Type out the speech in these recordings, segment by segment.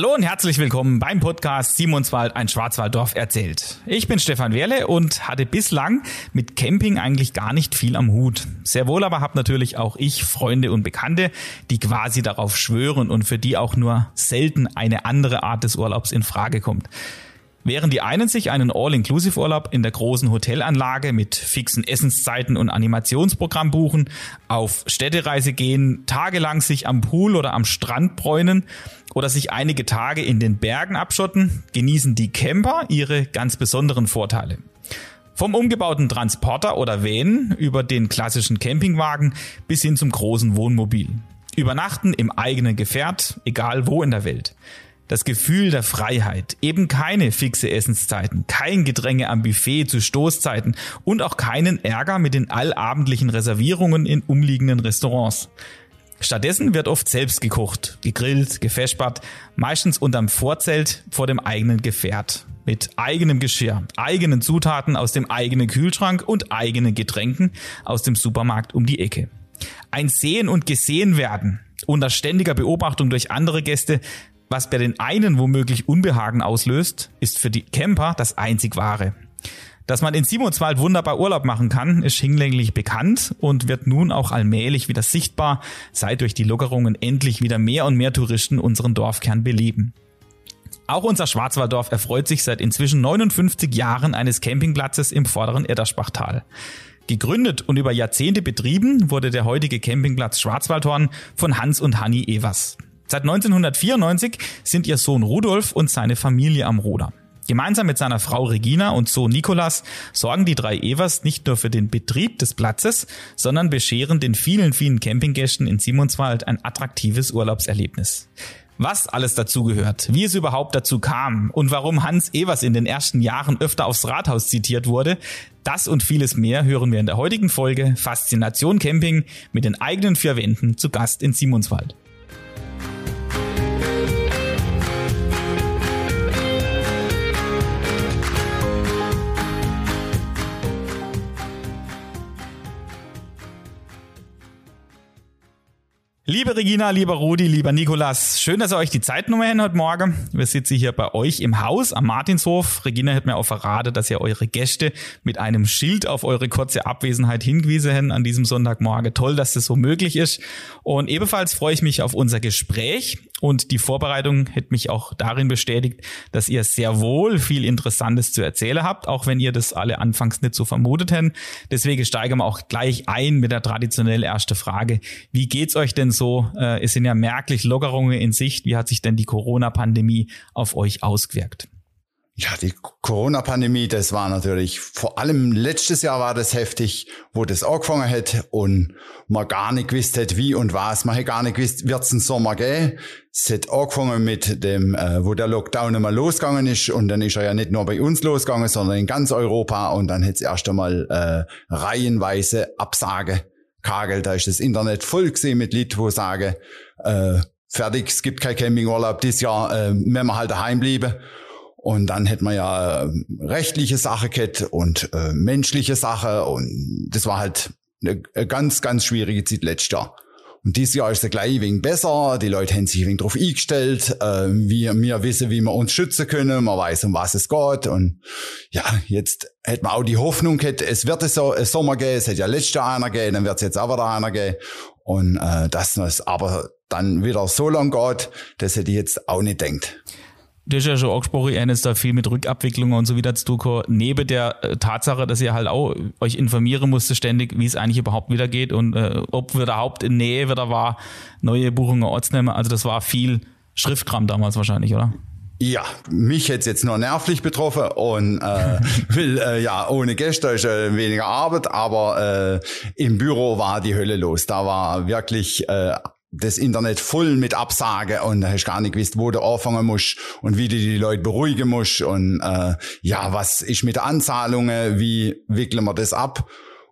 Hallo und herzlich willkommen beim Podcast Simonswald, ein Schwarzwalddorf erzählt. Ich bin Stefan Werle und hatte bislang mit Camping eigentlich gar nicht viel am Hut. Sehr wohl aber habe natürlich auch ich Freunde und Bekannte, die quasi darauf schwören und für die auch nur selten eine andere Art des Urlaubs in Frage kommt. Während die einen sich einen All-Inclusive-Urlaub in der großen Hotelanlage mit fixen Essenszeiten und Animationsprogramm buchen, auf Städtereise gehen, tagelang sich am Pool oder am Strand bräunen oder sich einige Tage in den Bergen abschotten, genießen die Camper ihre ganz besonderen Vorteile. Vom umgebauten Transporter oder Van über den klassischen Campingwagen bis hin zum großen Wohnmobil. Übernachten im eigenen Gefährt, egal wo in der Welt das Gefühl der Freiheit, eben keine fixe Essenszeiten, kein Gedränge am Buffet zu Stoßzeiten und auch keinen Ärger mit den allabendlichen Reservierungen in umliegenden Restaurants. Stattdessen wird oft selbst gekocht, gegrillt, gefespert, meistens unterm Vorzelt vor dem eigenen Gefährt. Mit eigenem Geschirr, eigenen Zutaten aus dem eigenen Kühlschrank und eigenen Getränken aus dem Supermarkt um die Ecke. Ein Sehen und Gesehen werden unter ständiger Beobachtung durch andere Gäste was bei den einen womöglich Unbehagen auslöst, ist für die Camper das einzig wahre. Dass man in Simonswald wunderbar Urlaub machen kann, ist hinlänglich bekannt und wird nun auch allmählich wieder sichtbar, seit durch die Lockerungen endlich wieder mehr und mehr Touristen unseren Dorfkern beleben. Auch unser Schwarzwalddorf erfreut sich seit inzwischen 59 Jahren eines Campingplatzes im vorderen Edderspachtal. Gegründet und über Jahrzehnte betrieben wurde der heutige Campingplatz Schwarzwaldhorn von Hans und Hanni Evers. Seit 1994 sind ihr Sohn Rudolf und seine Familie am Ruder. Gemeinsam mit seiner Frau Regina und Sohn Nikolas sorgen die drei Evers nicht nur für den Betrieb des Platzes, sondern bescheren den vielen, vielen Campinggästen in Simonswald ein attraktives Urlaubserlebnis. Was alles dazu gehört, wie es überhaupt dazu kam und warum Hans Evers in den ersten Jahren öfter aufs Rathaus zitiert wurde, das und vieles mehr hören wir in der heutigen Folge Faszination Camping mit den eigenen vier Wänden zu Gast in Simonswald. Liebe Regina, lieber Rudi, lieber Nikolas, schön, dass ihr euch die Zeit genommen habt heute Morgen. Wir sitzen hier bei euch im Haus am Martinshof. Regina hat mir auch verraten, dass ihr eure Gäste mit einem Schild auf eure kurze Abwesenheit hingewiesen habt an diesem Sonntagmorgen. Toll, dass das so möglich ist. Und ebenfalls freue ich mich auf unser Gespräch. Und die Vorbereitung hätte mich auch darin bestätigt, dass ihr sehr wohl viel Interessantes zu erzählen habt, auch wenn ihr das alle anfangs nicht so vermutet hätten. Deswegen steigen wir auch gleich ein mit der traditionell erste Frage. Wie geht's euch denn so? Äh, es sind ja merklich Lockerungen in Sicht. Wie hat sich denn die Corona-Pandemie auf euch ausgewirkt? Ja, die Corona-Pandemie, das war natürlich, vor allem letztes Jahr war das heftig, wo das angefangen hat und man gar nicht gewusst hat, wie und was. Man hat gar nicht gewusst, wird es einen Sommer geben. Es hat angefangen mit dem, äh, wo der Lockdown einmal losgegangen ist und dann ist er ja nicht nur bei uns losgegangen, sondern in ganz Europa und dann hat es erst einmal äh, reihenweise Absage kagelt. Da ist das Internet voll gesehen mit Leuten, wo sagen, äh, fertig, es gibt kein Campingurlaub dieses Jahr, äh, wenn wir halt daheim bleiben. Und dann hätten wir ja äh, rechtliche Sache gehabt und äh, menschliche Sache. Und das war halt eine ganz, ganz schwierige Zeit letztes Jahr. Und dieses Jahr ist es gleich ein wenig besser. Die Leute haben sich ein wenig darauf eingestellt. Äh, wir, wir wissen, wie wir uns schützen können. Man weiß, um was es geht. Und ja, jetzt hätte man auch die Hoffnung gehabt, es wird so ein Sommer gehen. Es hätte ja letztes Jahr einer gegeben, dann wird es jetzt auch wieder einer gehen. Und äh, dass es aber dann wieder so lang geht, das hätte ich jetzt auch nicht gedacht. Du hast ja schon angesprochen, ihr habt da viel mit Rückabwicklungen und so wieder zu tun. Neben der äh, Tatsache, dass ihr halt auch euch informieren musste ständig, wie es eigentlich überhaupt wieder geht und äh, ob wir überhaupt in Nähe wieder war, neue Buchungen Ortsnehmer. Also das war viel Schriftkram damals wahrscheinlich, oder? Ja, mich hätte jetzt nur nervlich betroffen und äh, will äh, ja ohne Gäste ist äh, weniger Arbeit, aber äh, im Büro war die Hölle los. Da war wirklich äh, das Internet voll mit Absage und da hast gar nicht gewusst, wo du anfangen musst und wie du die Leute beruhigen musst und äh, ja, was ist mit Anzahlungen, wie wickeln wir das ab?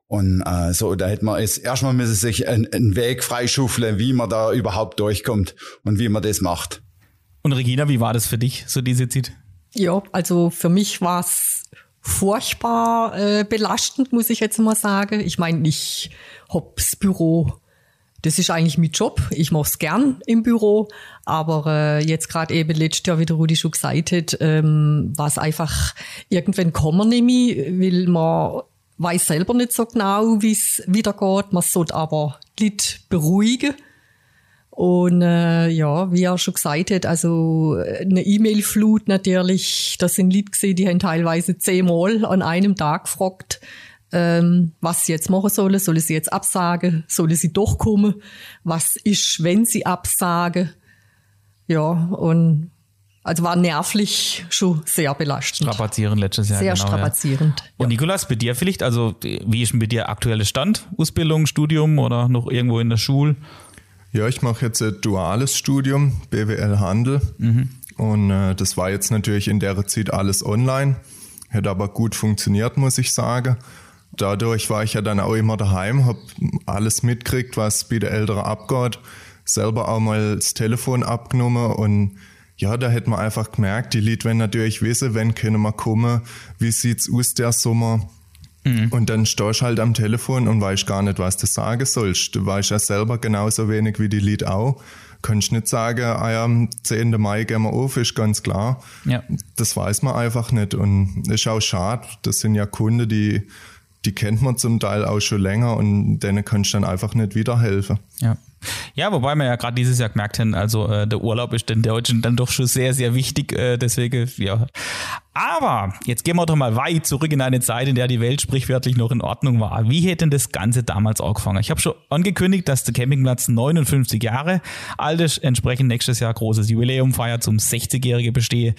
Und äh, so, da hätte man es erstmal müssen sich einen, einen Weg freischuffeln, wie man da überhaupt durchkommt und wie man das macht. Und Regina, wie war das für dich, so diese Zeit? Ja, also für mich war es furchtbar äh, belastend, muss ich jetzt mal sagen. Ich meine, ich hab das Büro das ist eigentlich mein Job. Ich mache es gern im Büro, aber äh, jetzt gerade eben letztes Jahr, wie der Rudi schon gesagt hat, ähm, war einfach, irgendwann kommen mehr, weil man weiß selber nicht so genau, wie es wieder geht. Man sollte aber die Leute beruhigen. Und äh, ja, wie er schon gesagt hat, also eine E-Mail-Flut natürlich, das sind Leute gesehen, die haben teilweise zehnmal an einem Tag gefragt, ähm, was sie jetzt machen sollen. Sollen sie jetzt absagen? Sollen sie doch kommen? Was ist, wenn sie absagen? Ja, und also war nervlich schon sehr belastend. Strapazierend letztes Jahr. Sehr genau, strapazierend. Ja. Und Nikolas, bei dir vielleicht, also wie ist denn bei dir aktueller Stand? Ausbildung, Studium oder noch irgendwo in der Schule? Ja, ich mache jetzt ein duales Studium, BWL Handel. Mhm. Und äh, das war jetzt natürlich in der Zeit alles online. Hätte aber gut funktioniert, muss ich sagen dadurch war ich ja dann auch immer daheim, habe alles mitgekriegt, was bei der Ältere abgeht, selber auch mal das Telefon abgenommen und ja, da hätte man einfach gemerkt, die Leute wenn natürlich wissen, wenn können wir kommen, wie sieht's aus der Sommer. Mhm. Und dann stehst du halt am Telefon und weißt gar nicht, was du sagen sollst. Du weißt ja selber genauso wenig wie die Leute auch. Kannst nicht sagen, ah ja, am 10. Mai gehen wir auf, ist ganz klar. Ja. Das weiß man einfach nicht. Und ist auch schade. Das sind ja Kunden, die die kennt man zum Teil auch schon länger und denen kannst du dann einfach nicht wiederhelfen. Ja. Ja, wobei wir ja gerade dieses Jahr gemerkt haben, also äh, der Urlaub ist den Deutschen dann doch schon sehr, sehr wichtig. Äh, deswegen, ja. Aber jetzt gehen wir doch mal weit zurück in eine Zeit, in der die Welt sprichwörtlich noch in Ordnung war. Wie hätte denn das Ganze damals angefangen? Ich habe schon angekündigt, dass der Campingplatz 59 Jahre alt ist, entsprechend nächstes Jahr großes Jubiläum feiert, zum 60-jährige bestehe.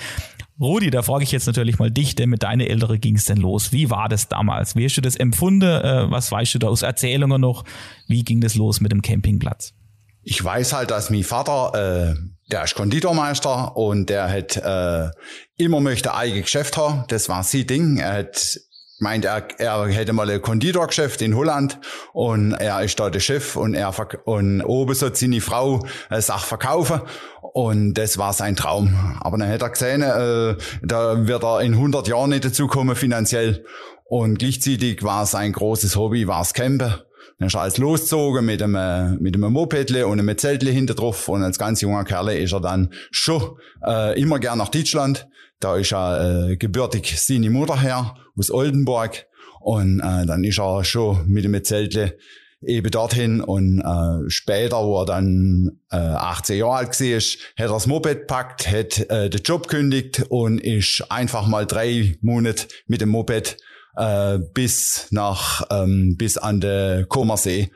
Rudi, da frage ich jetzt natürlich mal dich, denn mit deiner Ältere ging es denn los? Wie war das damals? Wie hast du das empfunden? Äh, was weißt du da aus Erzählungen noch? Wie ging das los mit dem Campingplatz? Ich weiß halt, dass mein Vater, äh, der ist Konditormeister und der hat äh, immer möchte eigenes Geschäft haben. Das war sein Ding. Er hat meint, er, er hätte mal ein Konditorgeschäft in Holland und er ist da der Chef und er und oben so seine Frau eine Sache verkaufen und das war sein Traum. Aber dann hat er gesehen, äh, da wird er in 100 Jahren nicht dazu kommen finanziell und gleichzeitig war sein großes Hobby, war das Campen. Dann ist er als losgezogen mit einem, mit einem Mopedle und einem Zeltle hinter drauf. Und als ganz junger Kerl ist er dann schon äh, immer gern nach Deutschland. Da ist er äh, gebürtig seine Mutter her, aus Oldenburg. Und äh, dann ist er schon mit dem Zeltle eben dorthin und äh, später, wo er dann äh, 18 Jahre alt war, hat er das Moped packt, hat äh, den Job kündigt und ist einfach mal drei Monate mit dem Moped äh, bis nach ähm, bis an der Comersee.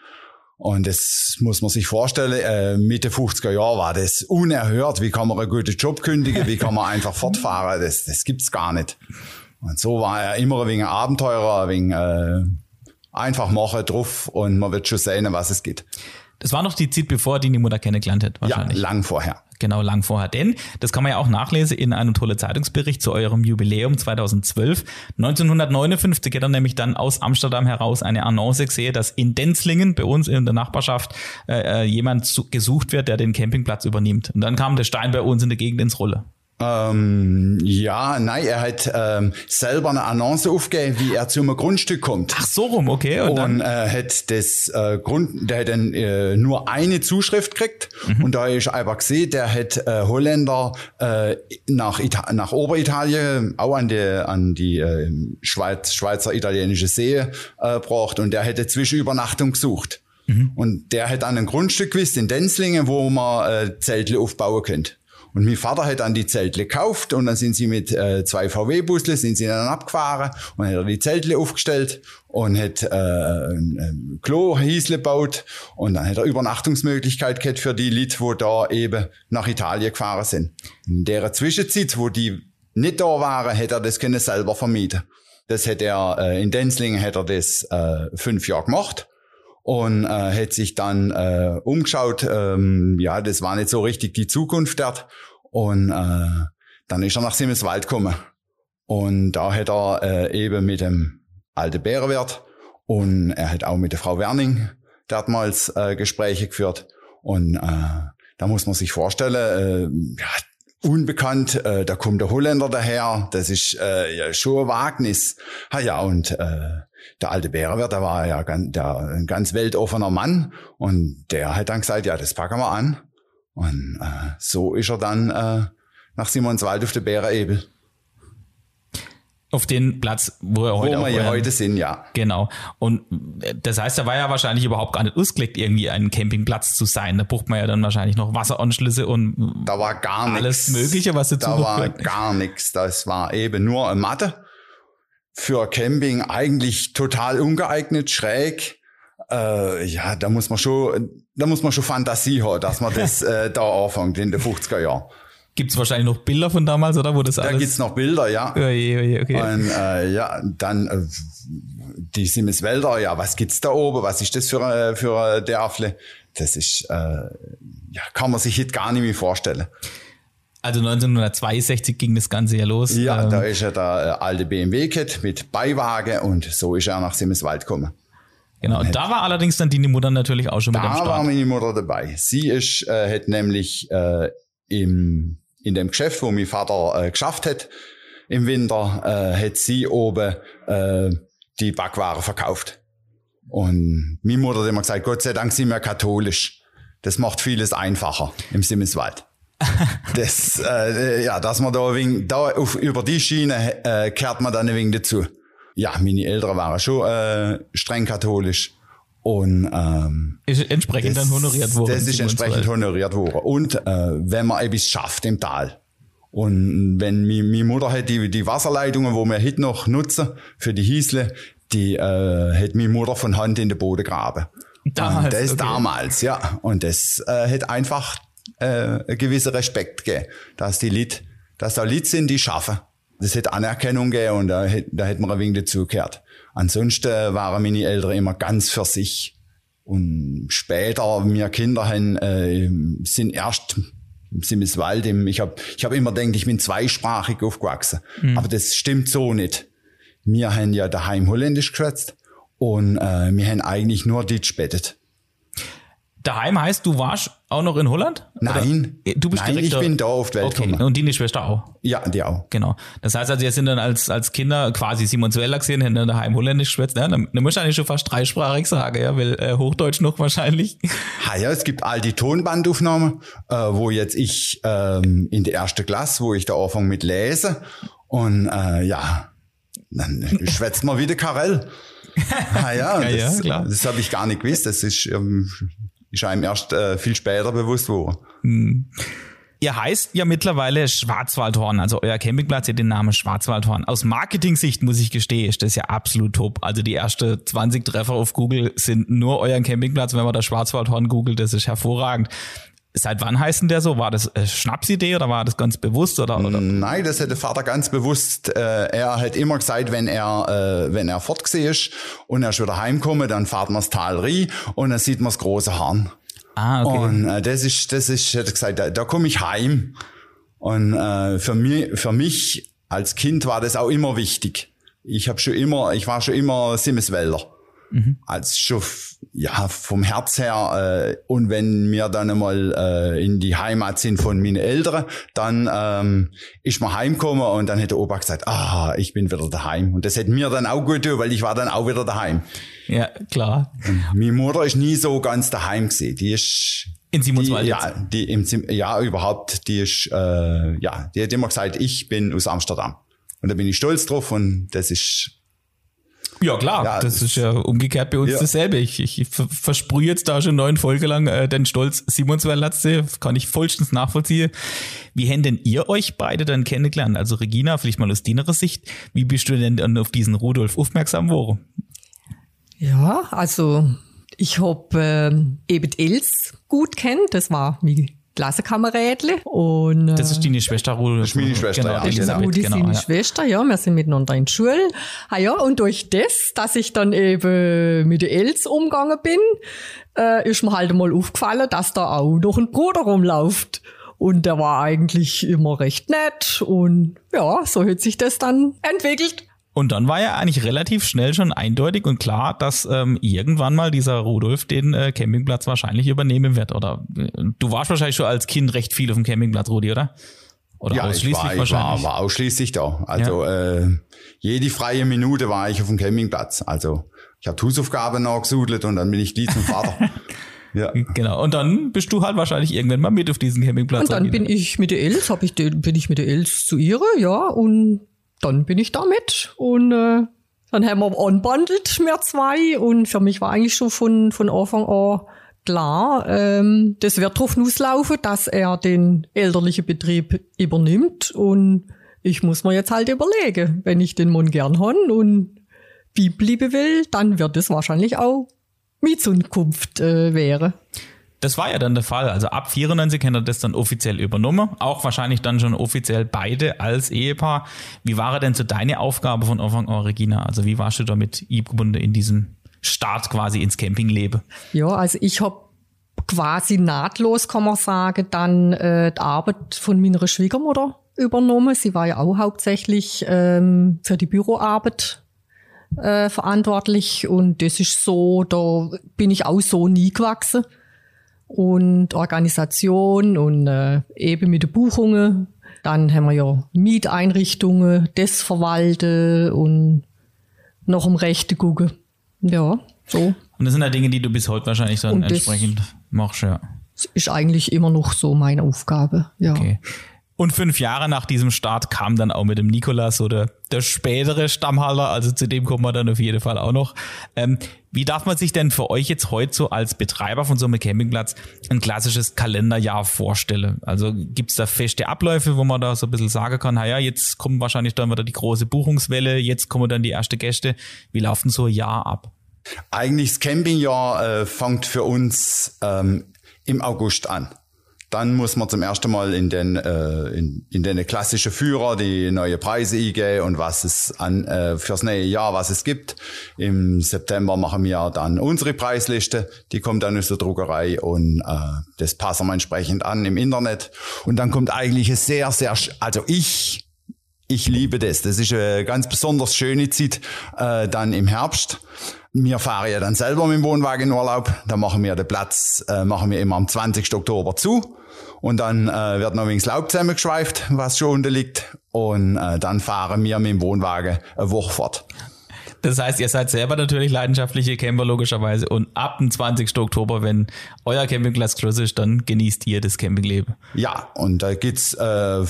Und das muss man sich vorstellen, äh, Mitte 50er Jahre war das unerhört. Wie kann man einen guten Job kündigen? Wie kann man einfach fortfahren? Das, das gibt's gar nicht. Und so war er immer wenig Abenteurer, wenig äh, einfach machen drauf und man wird schon sehen, was es geht. Das war noch die Zeit, bevor die Mutter kennengelernt hat, wahrscheinlich. Ja, lang vorher. Genau, lang vorher. Denn, das kann man ja auch nachlesen in einem tollen Zeitungsbericht zu eurem Jubiläum 2012. 1959 hat er nämlich dann aus Amsterdam heraus eine Annonce gesehen, dass in Denzlingen, bei uns in der Nachbarschaft, äh, äh jemand gesucht wird, der den Campingplatz übernimmt. Und dann kam der Stein bei uns in der Gegend ins Rolle. Ähm, ja, nein, er hat ähm, selber eine Annonce aufgegeben, wie er zum Grundstück kommt. Ach so rum, okay. Und, und äh, hat das äh, Grund, der hat dann äh, nur eine Zuschrift gekriegt mhm. und da ist einfach gesehen, der hat äh, Holländer äh, nach Ita nach Oberitalien, auch an die an die äh, Schweiz, Schweizer italienische See äh, braucht und der hätte Zwischenübernachtung gesucht. Mhm. Und der hat dann ein Grundstück gewusst in Denzlingen, wo man äh, Zelte aufbauen könnte. Und mein Vater hat dann die Zeltle gekauft und dann sind sie mit äh, zwei VW-Busle, sind sie dann abgefahren und hat die Zeltle aufgestellt und hat äh, ein, ein Klo Hiesle gebaut und dann hat er Übernachtungsmöglichkeit gehabt für die Leute, wo da eben nach Italien gefahren sind. In der Zwischenzeit, wo die nicht da waren, hätte er das können selber vermieten. Das hätte er äh, in Denzlingen hätte er das äh, fünf Jahre gemacht und äh, hat sich dann äh, umgeschaut. Ähm, ja, das war nicht so richtig die Zukunft dort. Und äh, dann ist er nach Simmelswald gekommen. Und da hat er äh, eben mit dem alten Bärenwirt und er hat auch mit der Frau Werning damals äh, Gespräche geführt. Und äh, da muss man sich vorstellen, äh, ja, unbekannt, äh, da kommt der Holländer daher, das ist äh, ja schon ein Wagnis. Ha ja, und äh, der alte Bärenwirt, der war ja ganz, der, ein ganz weltoffener Mann und der hat dann gesagt, ja, das packen wir an. Und äh, so ist er dann äh, nach Simonswald auf der Bärenebel. Auf den Platz, wo er heute Wo wir heute sind, ja. Genau. Und äh, das heißt, da war ja wahrscheinlich überhaupt gar nicht ausgelegt, irgendwie ein Campingplatz zu sein. Da braucht man ja dann wahrscheinlich noch Wasseranschlüsse und Da war gar nichts. alles Mögliche, was dazu Da war gar nichts. Das war eben nur eine Matte. Für Camping eigentlich total ungeeignet, schräg. Äh, ja, da muss man schon, da muss man schon Fantasie haben, dass man das äh, da anfängt in den 50er Jahren. Gibt's wahrscheinlich noch Bilder von damals, oder? Wo das Da alles. gibt's noch Bilder, ja. Oje, oje, okay. Und äh, ja, dann äh, die Simmeswälder, ja, was gibt's da oben? Was ist das für, äh, für ein Dörfle? Das ist, äh, ja, kann man sich jetzt gar nicht mehr vorstellen. Also 1962 ging das Ganze ja los. Ja, Ähm, da ist ja der äh, alte BMW-Kit mit Beiwagen und so ist er nach Simmeswald gekommen. genau. Und da war allerdings dann die Mutter natürlich auch schon mit am Da war meine Mutter dabei. Sie ist, äh, hat nämlich äh, im, in dem Geschäft, wo mein Vater äh, geschafft hat, im Winter, äh, hat sie oben äh, die Backware verkauft. Und meine Mutter hat immer gesagt, Gott sei Dank sind wir katholisch. Das macht vieles einfacher im Simmeswald. das, äh, ja, dass man da, wenig, da auf, über die Schiene äh, kehrt man dann ein wenig dazu. Ja, meine Eltern waren schon äh, streng katholisch. Und ähm, Ist entsprechend dann honoriert worden. das ist entsprechend 27. honoriert worden. Und äh, wenn man etwas schafft im Tal. Und wenn meine Mutter hat die, die Wasserleitungen, wo wir heute noch nutzen für die Hiesle, die äh, hat meine Mutter von Hand in den Boden graben. Damals, Und das okay. damals, ja. Und das äh, hat einfach äh, einen gewissen Respekt gegeben, dass die Lied, dass da Lied sind, die schaffen. Das hat Anerkennung gegeben und da, da hätte man ein wenig dazugehört. Ansonsten waren meine Eltern immer ganz für sich. Und später, wir Kinder haben, äh, sind erst im Simmeswald, im, ich habe ich hab immer gedacht, ich bin zweisprachig aufgewachsen. Aber das stimmt so nicht. Wir haben ja daheim Holländisch geschwätzt und äh, wir haben eigentlich nur Deutsch bettet. Daheim heißt, du warst auch noch in Holland? Nein, Oder? Du bist nein, ich bin da auf die Welt Okay, und deine Schwester auch. Ja, die auch. Genau. Das heißt also, ihr sind dann als, als Kinder quasi Simonsuella gesehen, haben dann daheim Holländisch geschwätzt. Ja, dann, dann musst du eigentlich schon fast dreisprachig sagen, ja, weil äh, Hochdeutsch noch wahrscheinlich. Ha, ja, es gibt all die Tonbandaufnahmen, äh, wo jetzt ich ähm, in der ersten Klasse, wo ich da anfange mit lese und äh, ja, dann schwätzt man wieder Karel. Ah, ja, Ja, ja, das, klar. das habe ich gar nicht gewusst. Das ist, ähm, ist einem erst äh, viel später bewusst worden. Ihr heißt ja mittlerweile Schwarzwaldhorn, also euer Campingplatz hat den Namen Schwarzwaldhorn. Aus Marketing-Sicht muss ich gestehen, ist das ja absolut top. Also die erste 20 Treffer auf Google sind nur euren Campingplatz, wenn man das Schwarzwaldhorn googelt, das ist hervorragend. Seit wann heißt denn der so? War das äh, Schnapsidee oder war das ganz bewusst oder, oder? Nein, das hat der Vater ganz bewusst. Äh, er hat immer gesagt, wenn er, äh, wenn er fortgesehen ist und er ist wieder heimkomme, dann fahrt man das Tal rein und dann sieht man das große Horn. Ah, okay. Und äh, das ist, das ist, hat gesagt, da, da komme ich heim. Und äh, für mich, für mich als Kind war das auch immer wichtig. Ich habe schon immer, ich war schon immer Simmeswälder. Als schon, ja, vom Herz her. Äh, und wenn wir dann einmal äh, in die Heimat sind von meinen Eltern, dann ähm, ist man heimgekommen und dann hat der Opa gesagt, ah, ich bin wieder daheim. Und das hätte mir dann auch gut tun, weil ich war dann auch wieder daheim. Ja, klar. Meine Mutter ist nie so ganz daheim gewesen. Die ist In Simonswald die, ja, die im ja überhaupt. Die ist äh, ja, die hat immer gesagt, ich bin aus Amsterdam und da bin ich stolz drauf und das ist Ja, klar. Ja, das ist ja umgekehrt bei uns Ja. dasselbe. Ich, ich ver- versprühe jetzt da schon neun Folge lang äh, den Stolz Simonswell-Latze. Kann ich vollstens nachvollziehen. Wie hätten denn ihr euch beide dann kennengelernt? Also Regina, vielleicht mal aus deiner Sicht. Wie bist du denn dann auf diesen Rudolf aufmerksam geworden? Ja, also ich hab ähm, eben Els gut kennt, das war wie Klassenkamerädle und äh, Das ist deine Schwester Rudolf. Das ist meine Schwester, genau, ja. das ist Elisabeth, Rudi genau, seine ja. Schwester, ja, wir sind miteinander in der Schule. Ah ja, und durch das, dass ich dann eben mit den Els umgegangen bin, äh, ist mir halt mal aufgefallen, dass da auch noch ein Bruder rumläuft. Und der war eigentlich immer recht nett und ja, so hat sich das dann entwickelt. Und dann war ja eigentlich relativ schnell schon eindeutig und klar, dass ähm, irgendwann mal dieser Rudolf den äh, Campingplatz wahrscheinlich übernehmen wird. Oder äh, du warst wahrscheinlich schon als Kind recht viel auf dem Campingplatz, Rudi, oder? Oder ja, ausschließlich ich war, ich wahrscheinlich? war, war ausschließlich da. Also äh, jede freie Minute war ich auf dem Campingplatz. Also ich habe Hausaufgaben nachgesudelt und dann bin ich die zum Vater. ja. Genau. Und dann bist du halt wahrscheinlich irgendwann mal mit auf diesen Campingplatz. Und dann bin ich mit der Els, hab ich, bin ich mit der Els zu ihre, ja, und dann bin ich da mit. Und äh, dann haben wir unbundelt, wir zwei. Und für mich war eigentlich schon von, von Anfang an klar, ähm, das wird drauf auslaufen, dass er den elterlichen Betrieb übernimmt. Und ich muss mir jetzt halt überlegen, wenn ich den Mann gern han und wie bleiben will, dann wird es wahrscheinlich auch Mietsunkunft äh, wäre. Das war ja dann der Fall. Also ab 94 hat er das dann offiziell übernommen. Auch wahrscheinlich dann schon offiziell beide als Ehepaar. Wie war denn so deine Aufgabe von Anfang an, Regina? Also wie warst du damit eingebunden in diesem Start quasi ins Campingleben? Ja, also ich hab quasi nahtlos, kann man sagen, dann äh, die Arbeit von meiner Schwiegermutter übernommen. Sie war ja auch hauptsächlich ähm, für die Büroarbeit äh, verantwortlich und das ist so, da bin ich auch so nie gewachsen. Und Organisation und äh, eben mit den Buchungen. Dann haben wir ja Mieteinrichtungen, das verwalten und noch um Rechte gucken. Ja, so. Und das sind ja Dinge, die du bis heute wahrscheinlich dann Und entsprechend machst, ja. Das ist eigentlich immer noch so meine Aufgabe. Ja. Okay. Und fünf Jahre nach diesem Start kam dann auch mit dem Nikolas oder der spätere Stammhalter, also zu dem kommen wir dann auf jeden Fall auch noch. Ähm, wie darf man sich denn für euch jetzt heute so als Betreiber von so einem Campingplatz ein klassisches Kalenderjahr vorstellen? Also gibt's da feste Abläufe, wo man da so ein bisschen sagen kann, naja, jetzt kommt wahrscheinlich dann wieder die große Buchungswelle, jetzt kommen dann die ersten Gäste. Wie laufen so ein Jahr ab? Eigentlich das Campingjahr äh, fängt für uns ähm, im August an. Dann muss man zum ersten Mal in den, äh, in, in den klassischen Führer die neue Preise eingehen und was es an, äh, fürs neue Jahr, was es gibt. Im September machen wir dann unsere Preisliste. Die kommt dann aus der Druckerei und äh, das passen wir entsprechend an im Internet. Und dann kommt eigentlich ein sehr, sehr, also ich ich liebe das. Das ist eine ganz besonders schöne Zeit äh, dann im Herbst. Wir fahren ja dann selber mit dem Wohnwagen in Urlaub. Da machen wir den Platz, äh, machen wir immer am 20. Oktober zu. Und dann äh, wird noch wegen Laub zusammengeschweift, was schon unten liegt. Und äh, dann fahren wir mit dem Wohnwagen eine Woche fort. Das heißt, ihr seid selber natürlich leidenschaftliche Camper logischerweise und ab dem 20. Oktober, wenn euer Campingplatz geschlossen ist, dann genießt ihr das Campingleben. Ja, und da gibt's äh,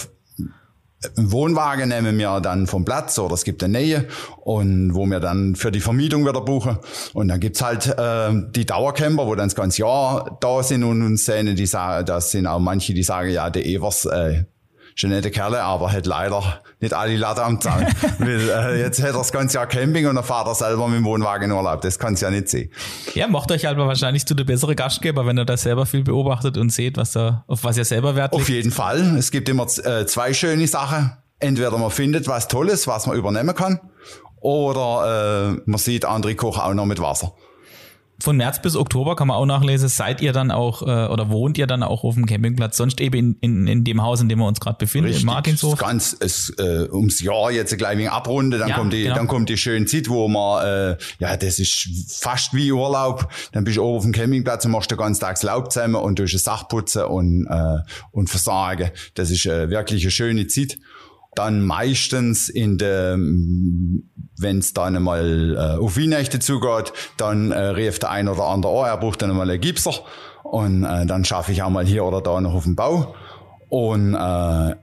einen Wohnwagen nehmen wir dann vom Platz oder es gibt eine Nähe und wo wir dann für die Vermietung wieder buchen. Und dann gibt's halt äh, die Dauercamper, wo dann das ganze Jahr da sind und uns sehen, die sagen, das sind auch manche, die sagen, ja, der Evers, äh, schon nette Kerle, aber hat leider nicht alle Latte am Zaun. Weil äh, jetzt hat er das ganze Jahr Camping und dann fährt er selber mit dem Wohnwagen in Urlaub. Das kann's ja nicht sehen. Ja, macht euch aber wahrscheinlich zu der bessere Gastgeber, wenn ihr da selber viel beobachtet und seht, was da, auf was ihr selber Wert Auf jeden Fall. Es gibt immer äh, zwei schöne Sachen. Entweder man findet was Tolles, was man übernehmen kann, oder äh, man sieht andere kochen auch noch mit Wasser. Von März bis Oktober kann man auch nachlesen, seid ihr dann auch äh, oder wohnt ihr dann auch auf dem Campingplatz, sonst eben in, in, in dem Haus, in dem wir uns gerade befinden, in Martinshof. Ganz es, äh, ums Jahr jetzt gleich wegen Abrunde, dann Ja, kommt die, genau. dann kommt die schöne Zeit, wo man, äh, ja, das ist fast wie Urlaub. Dann bist du oben auf dem Campingplatz und machst den ganzen Tag Laub zusammen und tust das Sach putzen und, äh, und versagen. Das ist äh, wirklich eine schöne Zeit. Dann meistens in der, wenn es dann einmal äh, auf Weihnachten zugeht, dann äh, rief der ein oder andere an, er braucht dann einmal einen Gipser und äh, dann schaffe ich auch mal hier oder da noch auf dem Bau. Und äh,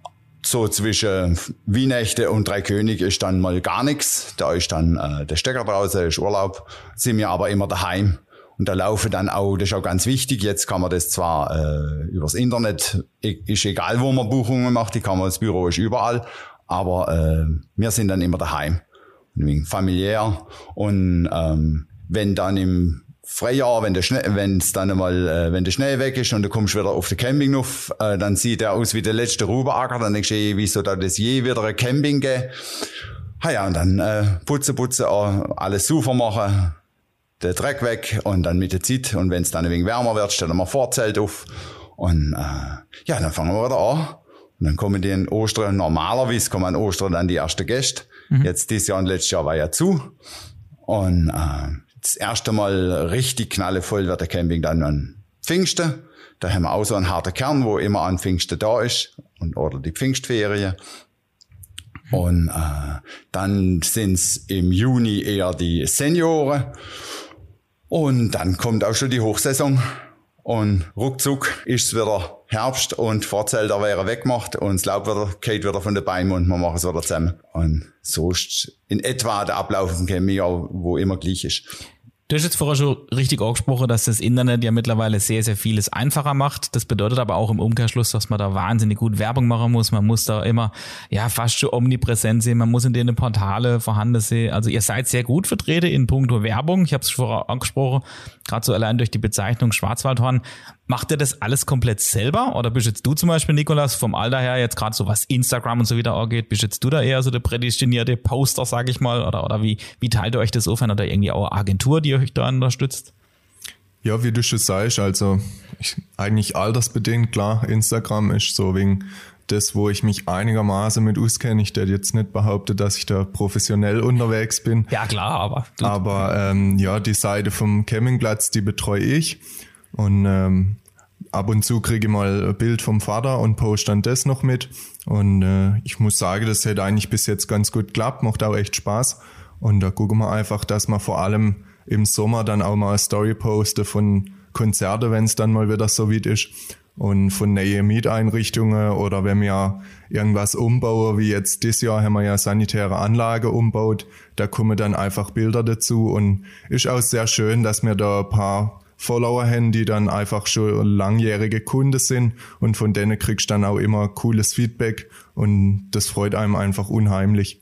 so zwischen Weihnachten und Drei König ist dann mal gar nichts. Da ist dann äh, der Stecker draußen, ist Urlaub, sind wir aber immer daheim. Und da laufen dann auch, das ist auch ganz wichtig, jetzt kann man das zwar äh, übers Internet, ist egal, wo man Buchungen macht, die kann man, das Büro ist überall, aber äh, wir sind dann immer daheim. Familiär. Und ähm, wenn dann im Frühjahr, wenn der Schnee, wenn es dann einmal, äh, wenn der Schnee weg ist und du kommst wieder auf den Campinghof, äh, dann sieht er aus wie der letzte Rubeacker, dann denkst du, ey, wieso da das je wieder ein Camping geben? Ha ja, und dann äh, putzen, putzen, äh, alles sauber machen, der Dreck weg und dann mit der Zeit und wenn es dann ein wenig wärmer wird, stellen wir Vorzelt auf und äh, ja, dann fangen wir wieder an. Und dann kommen die in Ostern, normalerweise kommen an Ostern dann die ersten Gäste. Jetzt dieses Jahr und letztes Jahr war ja zu. Und äh, das erste Mal richtig knallevoll wird der Camping dann an Pfingsten. Da haben wir auch so einen harten Kern, wo immer an Pfingsten da ist. und oder die Pfingstferien. Und äh, dann sind's im Juni eher die Senioren. Und dann kommt auch schon die Hochsaison. Und ruckzuck ist's wieder Herbst und Vorzelter wäre weggemacht und das Laub wieder, geht wieder von den Bäumen und wir machen es wieder zusammen. Und so ist in etwa der Ablauf im Chemie, wo immer gleich ist. Du hast jetzt vorher schon richtig angesprochen, dass das Internet ja mittlerweile sehr, sehr vieles einfacher macht. Das bedeutet aber auch im Umkehrschluss, dass man da wahnsinnig gut Werbung machen muss. Man muss da immer, ja, fast schon omnipräsent sehen. Man muss in den Portale vorhanden sehen. Also ihr seid sehr gut vertreten in puncto Werbung. Ich habe es vorher angesprochen, gerade so allein durch die Bezeichnung Schwarzwaldhorn. Macht ihr das alles komplett selber? Oder bist jetzt du zum Beispiel, Nikolas, vom Alter her jetzt gerade so was Instagram und so wieder angeht, bist jetzt du da eher so der prädestinierte Poster, sag ich mal? Oder, oder wie, wie teilt ihr euch das auf? Oder irgendwie auch Agentur, die euch da unterstützt? Ja, wie du schon sagst, also ich, eigentlich altersbedingt, klar, Instagram ist so wegen das, wo ich mich einigermaßen mit auskenne. Ich hätte jetzt nicht behauptet, dass ich da professionell unterwegs bin. Ja, klar, aber. Aber ähm, ja, die Seite vom Campingplatz, die betreue ich. Und ähm, ab und zu kriege ich mal ein Bild vom Vater und poste dann das noch mit. Und äh, ich muss sagen, das hätte eigentlich bis jetzt ganz gut geklappt, macht auch echt Spaß. Und da gucken wir einfach, dass wir vor allem im Sommer dann auch mal Story poste von Konzerte, wenn es dann mal wieder so weit ist. Und von neuen Mieteinrichtungen oder wenn wir irgendwas umbauen, wie jetzt dieses Jahr haben wir ja sanitäre Anlage umbaut, da kommen dann einfach Bilder dazu und ist auch sehr schön, dass wir da ein paar Follower haben, die dann einfach schon langjährige Kunden sind und von denen kriegst du dann auch immer cooles Feedback und das freut einem einfach unheimlich.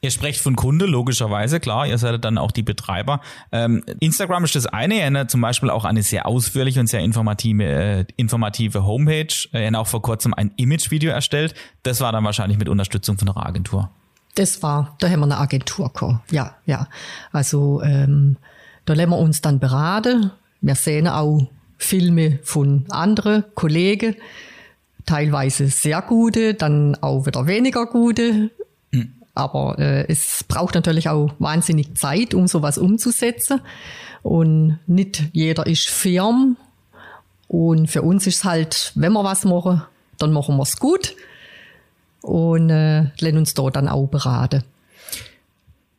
Ihr sprecht von Kunde, logischerweise, klar, ihr seid dann auch die Betreiber. Ähm, Instagram ist das eine, ihr habt zum Beispiel auch eine sehr ausführliche und sehr informative, äh, informative Homepage. Ihr habt auch vor kurzem ein Imagevideo erstellt. Das war dann wahrscheinlich mit Unterstützung von einer Agentur. Das war, da haben wir eine Agentur gehabt. Ja, ja. Also ähm, da lassen wir uns dann beraten wir sehen auch Filme von anderen Kollegen, teilweise sehr gute, dann auch wieder weniger gute. Aber äh, es braucht natürlich auch wahnsinnig Zeit, um sowas umzusetzen. Und nicht jeder ist firm. Und für uns ist es halt, wenn wir was machen, dann machen wir es gut und äh, lernen uns da dann auch beraten.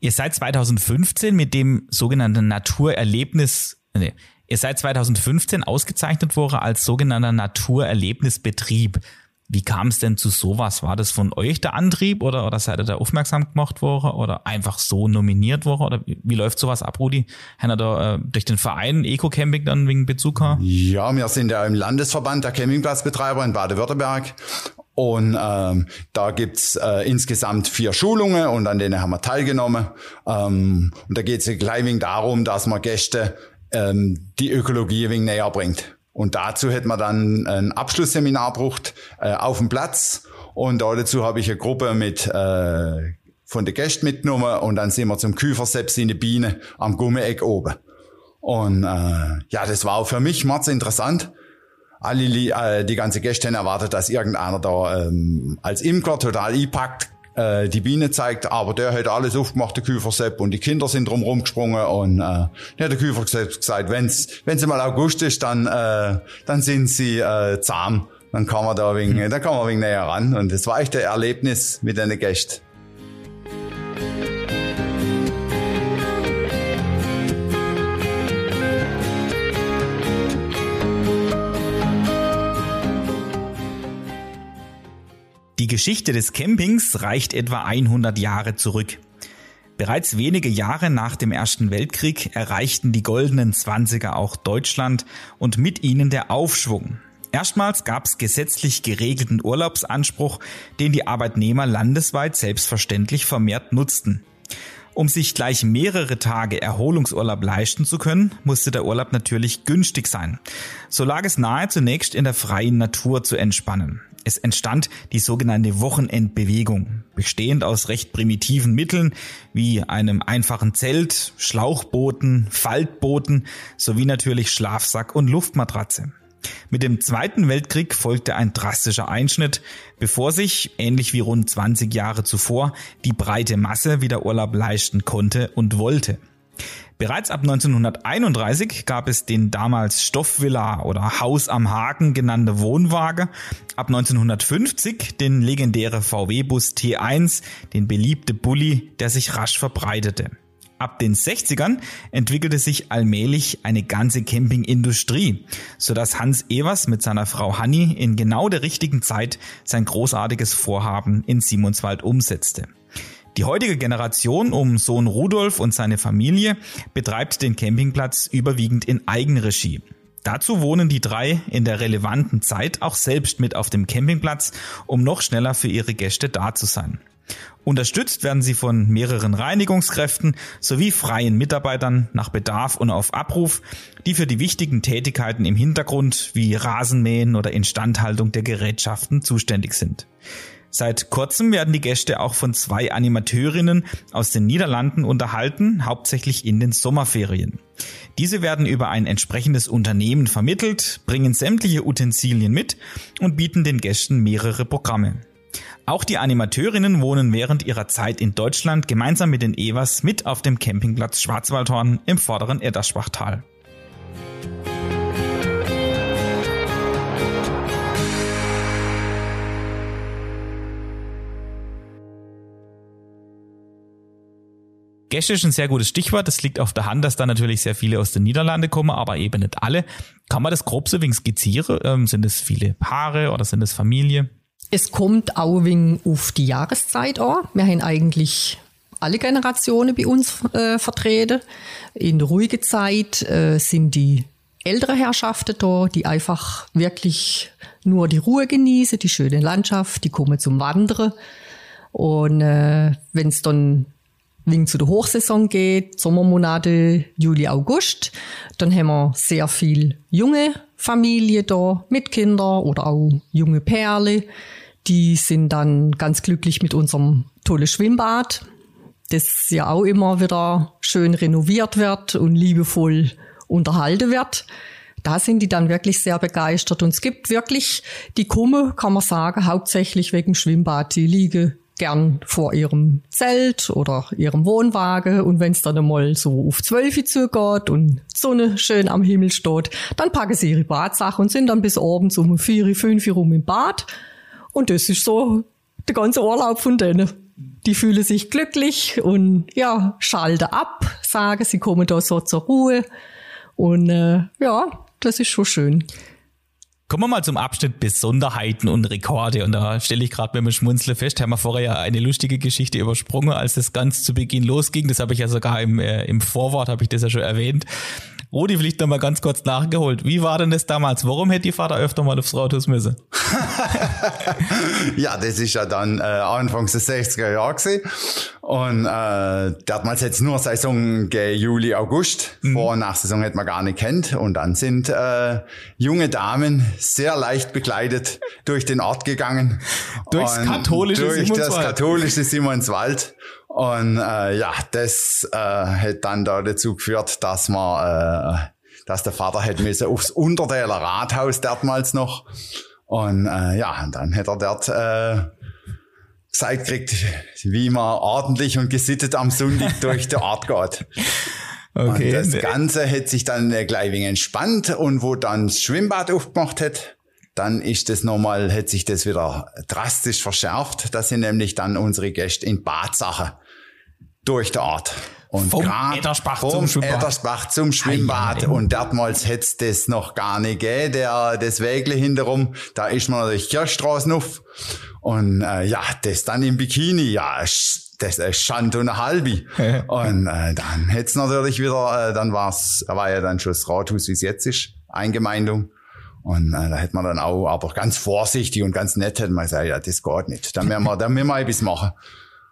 Ihr seid 2015 mit dem sogenannten Naturerlebnis, nee, Ihr seid 2015 ausgezeichnet worden als sogenannter Naturerlebnisbetrieb. Wie kam es denn zu sowas? War das von euch der Antrieb oder, oder seid ihr da aufmerksam gemacht worden oder einfach so nominiert worden? Oder wie, wie läuft sowas ab, Rudi? Ihr da äh, durch den Verein Eco-Camping dann wegen Bezug haben? Ja, wir sind ja im Landesverband der Campingplatzbetreiber in Baden-Württemberg und ähm, da gibt's äh, insgesamt vier Schulungen und an denen haben wir teilgenommen. Ähm, und da geht es gleich darum, dass man Gäste ähm, die Ökologie ein wenig näher bringt. Und dazu hätten wir dann ein Abschlussseminar gebraucht äh, auf dem Platz. Und dazu habe ich eine Gruppe mit äh, von den Gästen mitgenommen und dann sind wir zum Küferseps in die Biene am Gummeeck oben. Und äh, ja, das war auch für mich mords interessant. Alle, äh, die ganze Gäste haben erwartet, dass irgendeiner da ähm, als Imker total einpackt, äh, die Biene zeigt, aber der hat alles aufgemacht, der Küfersepp, und die Kinder sind drum rumgesprungen und äh, ja, der Küfersepp gesagt, wenn's wenn's mal August ist, dann äh, dann sind sie äh, zahm, dann kann man da wegen, mhm. dann kann man wegen näher ran und das war echt ein Erlebnis mit den Gästen. Geschichte des Campings reicht etwa 100 Jahre zurück. Bereits wenige Jahre nach dem Ersten Weltkrieg erreichten die goldenen Zwanziger auch Deutschland und mit ihnen der Aufschwung. Erstmals gab es gesetzlich geregelten Urlaubsanspruch, den die Arbeitnehmer landesweit selbstverständlich vermehrt nutzten. Um sich gleich mehrere Tage Erholungsurlaub leisten zu können, musste der Urlaub natürlich günstig sein. So lag es nahe, zunächst in der freien Natur zu entspannen. Es entstand die sogenannte Wochenendbewegung, bestehend aus recht primitiven Mitteln wie einem einfachen Zelt, Schlauchbooten, Faltbooten sowie natürlich Schlafsack und Luftmatratze. Mit dem Zweiten Weltkrieg folgte ein drastischer Einschnitt, bevor sich, ähnlich wie rund 20 Jahre zuvor, die breite Masse wieder Urlaub leisten konnte und wollte. Bereits ab 1931 gab es den damals Stoffvilla oder Haus am Haken genannte Wohnwagen, ab 1950 den legendäre VW-Bus T1, den beliebte Bulli, der sich rasch verbreitete. Ab den 60ern entwickelte sich allmählich eine ganze Campingindustrie, sodass Hans Evers mit seiner Frau Hanni in genau der richtigen Zeit sein großartiges Vorhaben in Simonswald umsetzte. Die heutige Generation um Sohn Rudolf und seine Familie betreibt den Campingplatz überwiegend in Eigenregie. Dazu wohnen die drei in der relevanten Zeit auch selbst mit auf dem Campingplatz, um noch schneller für ihre Gäste da zu sein. Unterstützt werden sie von mehreren Reinigungskräften sowie freien Mitarbeitern nach Bedarf und auf Abruf, die für die wichtigen Tätigkeiten im Hintergrund wie Rasenmähen oder Instandhaltung der Gerätschaften zuständig sind. Seit kurzem werden die Gäste auch von zwei Animateurinnen aus den Niederlanden unterhalten, hauptsächlich in den Sommerferien. Diese werden über ein entsprechendes Unternehmen vermittelt, bringen sämtliche Utensilien mit und bieten den Gästen mehrere Programme. Auch die Animateurinnen wohnen während ihrer Zeit in Deutschland gemeinsam mit den Evers mit auf dem Campingplatz Schwarzwaldhorn im vorderen Edderschbachtal. Gäste ist ein sehr gutes Stichwort. Das liegt auf der Hand, dass da natürlich sehr viele aus den Niederlanden kommen, aber eben nicht alle. Kann man das grob so wegen skizzieren? Ähm, sind es viele Paare oder sind es Familie? Es kommt auch wegen auf die Jahreszeit an. Wir haben eigentlich alle Generationen bei uns äh, vertreten. In der ruhigen Zeit äh, sind die ältere Herrschaften da, die einfach wirklich nur die Ruhe genießen, die schöne Landschaft, die kommen zum Wandern. Und äh, wenn es dann wegen zu der Hochsaison geht, Sommermonate, Juli, August, dann haben wir sehr viel junge Familie da mit Kindern oder auch junge Perle. Die sind dann ganz glücklich mit unserem tollen Schwimmbad, das ja auch immer wieder schön renoviert wird und liebevoll unterhalten wird. Da sind die dann wirklich sehr begeistert. Und es gibt wirklich, die kommen, kann man sagen, hauptsächlich wegen Schwimmbad. Die liegen gern vor ihrem Zelt oder ihrem Wohnwagen und wenn es dann einmal so auf zwölf zugeht und Sonne schön am Himmel steht, dann packen sie ihre Badsache und sind dann bis abends um vier, fünf rum im Bad und das ist so der ganze Urlaub von denen. Die fühlen sich glücklich und ja, schalten ab, sagen, sie kommen da so zur Ruhe und äh, ja, das ist schon schön. Kommen wir mal zum Abschnitt Besonderheiten und Rekorde. Und da stelle ich gerade mit dem Schmunzle fest, haben wir vorher ja eine lustige Geschichte übersprungen, als das ganz zu Beginn losging. Das habe ich ja sogar im, äh, im Vorwort, habe ich das ja schon erwähnt. Rudi, vielleicht noch mal ganz kurz nachgeholt. Wie war denn das damals? Warum hätte die Vater öfter mal aufs Rathaus müssen? ja, das ist ja dann äh, Anfangs des 60er Jahre gewesen. Und äh, damals jetzt nur Saison Juli, August. Mhm. Vor- und Nachsaison hätte man gar nicht kennt. Und dann sind äh, junge Damen sehr leicht bekleidet durch den Ort gegangen. Durchs katholische durch Simonswald. das katholische Simonswald. Und äh, ja, das äh, hat dann da dazu geführt, dass man, äh, dass der Vater hätte müssen aufs Untertäler Rathaus damals noch. Und äh, ja, und dann hätte er dort äh, gesagt kriegt, wie man ordentlich und gesittet am Sonntag durch die Ort geht. Okay. Und das Ganze hat sich dann gleich wenig entspannt und wo dann das Schwimmbad aufgemacht hat, dann ist das nochmal, hat sich das wieder drastisch verschärft. Das sind nämlich dann unsere Gäste in Badsache durch die Ort. Und Vom grad Eddersbach vom zum Schwimmbad. Eddersbach zum Schwimmbad. Und damals hätte das noch gar nicht gegeben, der, das Wägle hinterrum. Da ist man natürlich Kirchstraßen auf. Und äh, ja, das dann im Bikini, ja, das ist Schand und eine halbe. und äh, dann hätte es natürlich wieder, äh, dann war's, da war ja dann schon das Rathaus, wie es jetzt ist, Eingemeindung. Und äh, da hätte man dann auch, aber ganz vorsichtig und ganz nett hätte man gesagt, ja, das geht nicht. Dann müssen wir, dann müssen wir etwas machen.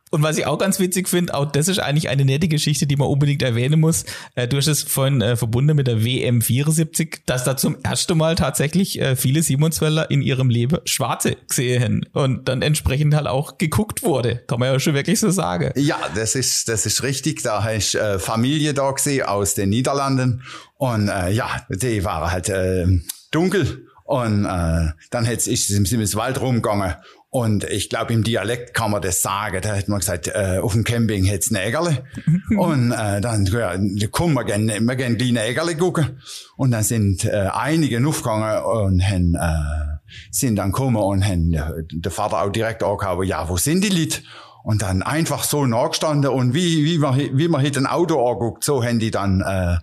Und was ich auch ganz witzig finde, auch das ist eigentlich eine nette Geschichte, die man unbedingt erwähnen muss. Äh, du hast es vorhin äh, verbunden mit der WM 74, dass da zum ersten Mal tatsächlich äh, viele Simonswälder in ihrem Leben Schwarze gesehen und dann entsprechend halt auch geguckt wurde. Kann man ja schon wirklich so sagen. Ja, das ist, das ist richtig. Da hast äh, Familie da gesehen aus den Niederlanden. Und äh, ja, die waren halt äh, dunkel. Und äh, dann hätte ich im Wald rumgegangen. Und ich glaube, im Dialekt kann man das sagen. Da hat man gesagt, äh, auf dem Camping hätt's Nägerle. und äh, dann, ja, komm, wir gehen, wir gehen die Nägerle gucken. Und dann sind äh, einige aufgegangen und haben, äh, sind dann gekommen und haben äh, der Vater auch direkt angehauen, ja, wo sind die Leute? Und dann einfach so nachgestanden und wie, wie man, wie man hier ein Auto anguckt, so haben die dann, äh,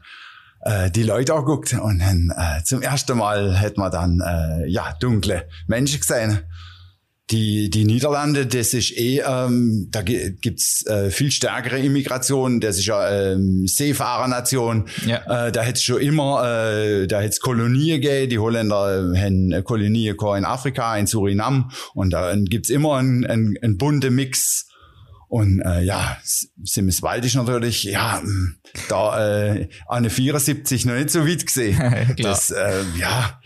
äh, die Leute anguckt und dann, äh, zum ersten Mal hat man dann äh, ja dunkle Menschen gesehen. Die, die Niederlande, das ist eh, ähm, da gibt's äh, viel stärkere Immigration, das ist ja ähm, Seefahrernation. Ja. Äh, da hätte schon immer, äh, da hätte es Kolonien gegeben, die Holländer haben Kolonien in Afrika, in Surinam und da gibt's immer einen, einen, einen bunten Mix und äh, ja, Simmiswald ist natürlich, ja, hm, da äh, eine 74 noch nicht so weit gesehen. das, äh, ja,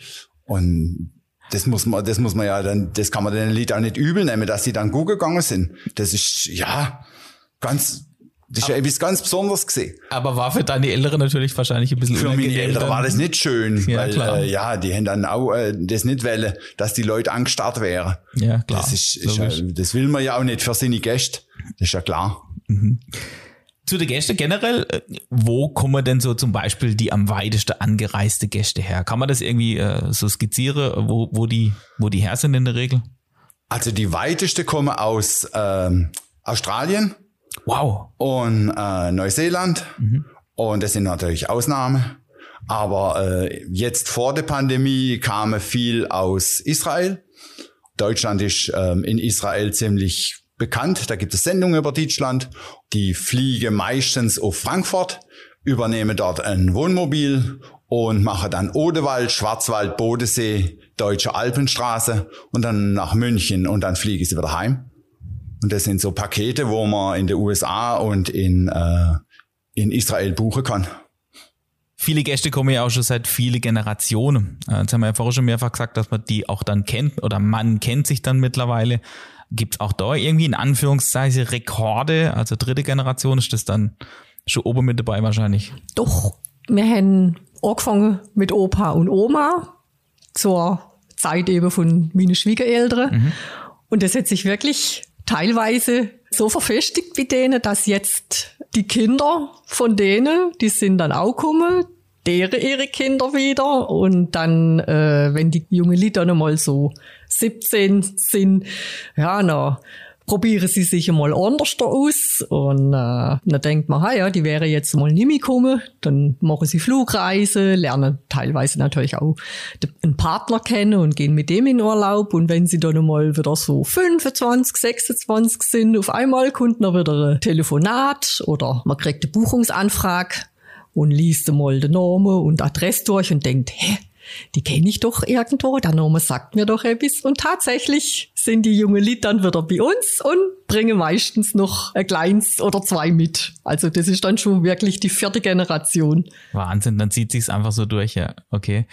und das muss man, das muss man ja dann, das kann man den Lied auch nicht übel nehmen, dass sie dann gut gegangen sind. Das ist, ja, ganz, das ist ja etwas ganz Besonderes gesehen. Aber war für deine Eltern natürlich wahrscheinlich ein bisschen Für meine Eltern war das nicht schön, ja, weil klar. Äh, ja, die haben dann auch äh, das nicht wollen, dass die Leute angestarrt wären. Ja, klar. Das ist, ist ja, das will man ja auch nicht für seine Gäste. Das ist ja klar. Mhm. Zu den Gästen generell, äh, wo kommen denn so zum Beispiel die am weitesten angereiste Gäste her? Kann man das irgendwie äh, so skizzieren, wo, wo, die, wo die her sind in der Regel? Also die weiteste kommen aus ähm, Australien Wow. Und äh, Neuseeland. Mhm. Und das sind natürlich Ausnahmen. Aber äh, jetzt vor der Pandemie kamen viel aus Israel. Deutschland ist ähm, in Israel ziemlich bekannt. Da gibt es Sendungen über Deutschland. Die fliegen meistens auf Frankfurt, übernehmen dort ein Wohnmobil und machen dann Odewald, Schwarzwald, Bodensee, Deutsche Alpenstraße und dann nach München und dann fliegen sie wieder heim. Und das sind so Pakete, wo man in den USA und in, äh, in Israel buchen kann. Viele Gäste kommen ja auch schon seit viele Generationen. Äh, jetzt haben wir ja vorher schon mehrfach gesagt, dass man die auch dann kennt oder man kennt sich dann mittlerweile. Gibt es auch da irgendwie in Anführungszeichen Rekorde? Also dritte Generation ist das dann schon oben mit dabei wahrscheinlich? Doch, wir haben angefangen mit Opa und Oma zur Zeit eben von meinen Schwiegereltern. Mhm. Und das hat sich wirklich teilweise so verfestigt mit denen, dass jetzt die Kinder von denen, die sind dann auch gekommen, deren ihre Kinder wieder und dann, äh, wenn die jungen Leute dann mal so 17 sind, ja, na, probieren sie sich einmal anders da aus und äh, dann denkt man, ha ja, die wäre jetzt mal nicht mehr gekommen, dann machen sie Flugreise, lernen teilweise natürlich auch einen Partner kennen und gehen mit dem in Urlaub. Und wenn sie dann mal wieder so 25, 26 sind, auf einmal kommt noch wieder ein Telefonat oder man kriegt eine Buchungsanfrage und liest einmal den Namen und Adresse durch und denkt, hä, die kenne ich doch irgendwo, der Name sagt mir doch etwas. Und tatsächlich sind die jungen Leute dann wieder bei uns und bringen meistens noch ein kleines oder zwei mit. Also das ist dann schon wirklich die vierte Generation. Wahnsinn, dann zieht sich's einfach so durch, ja. Okay.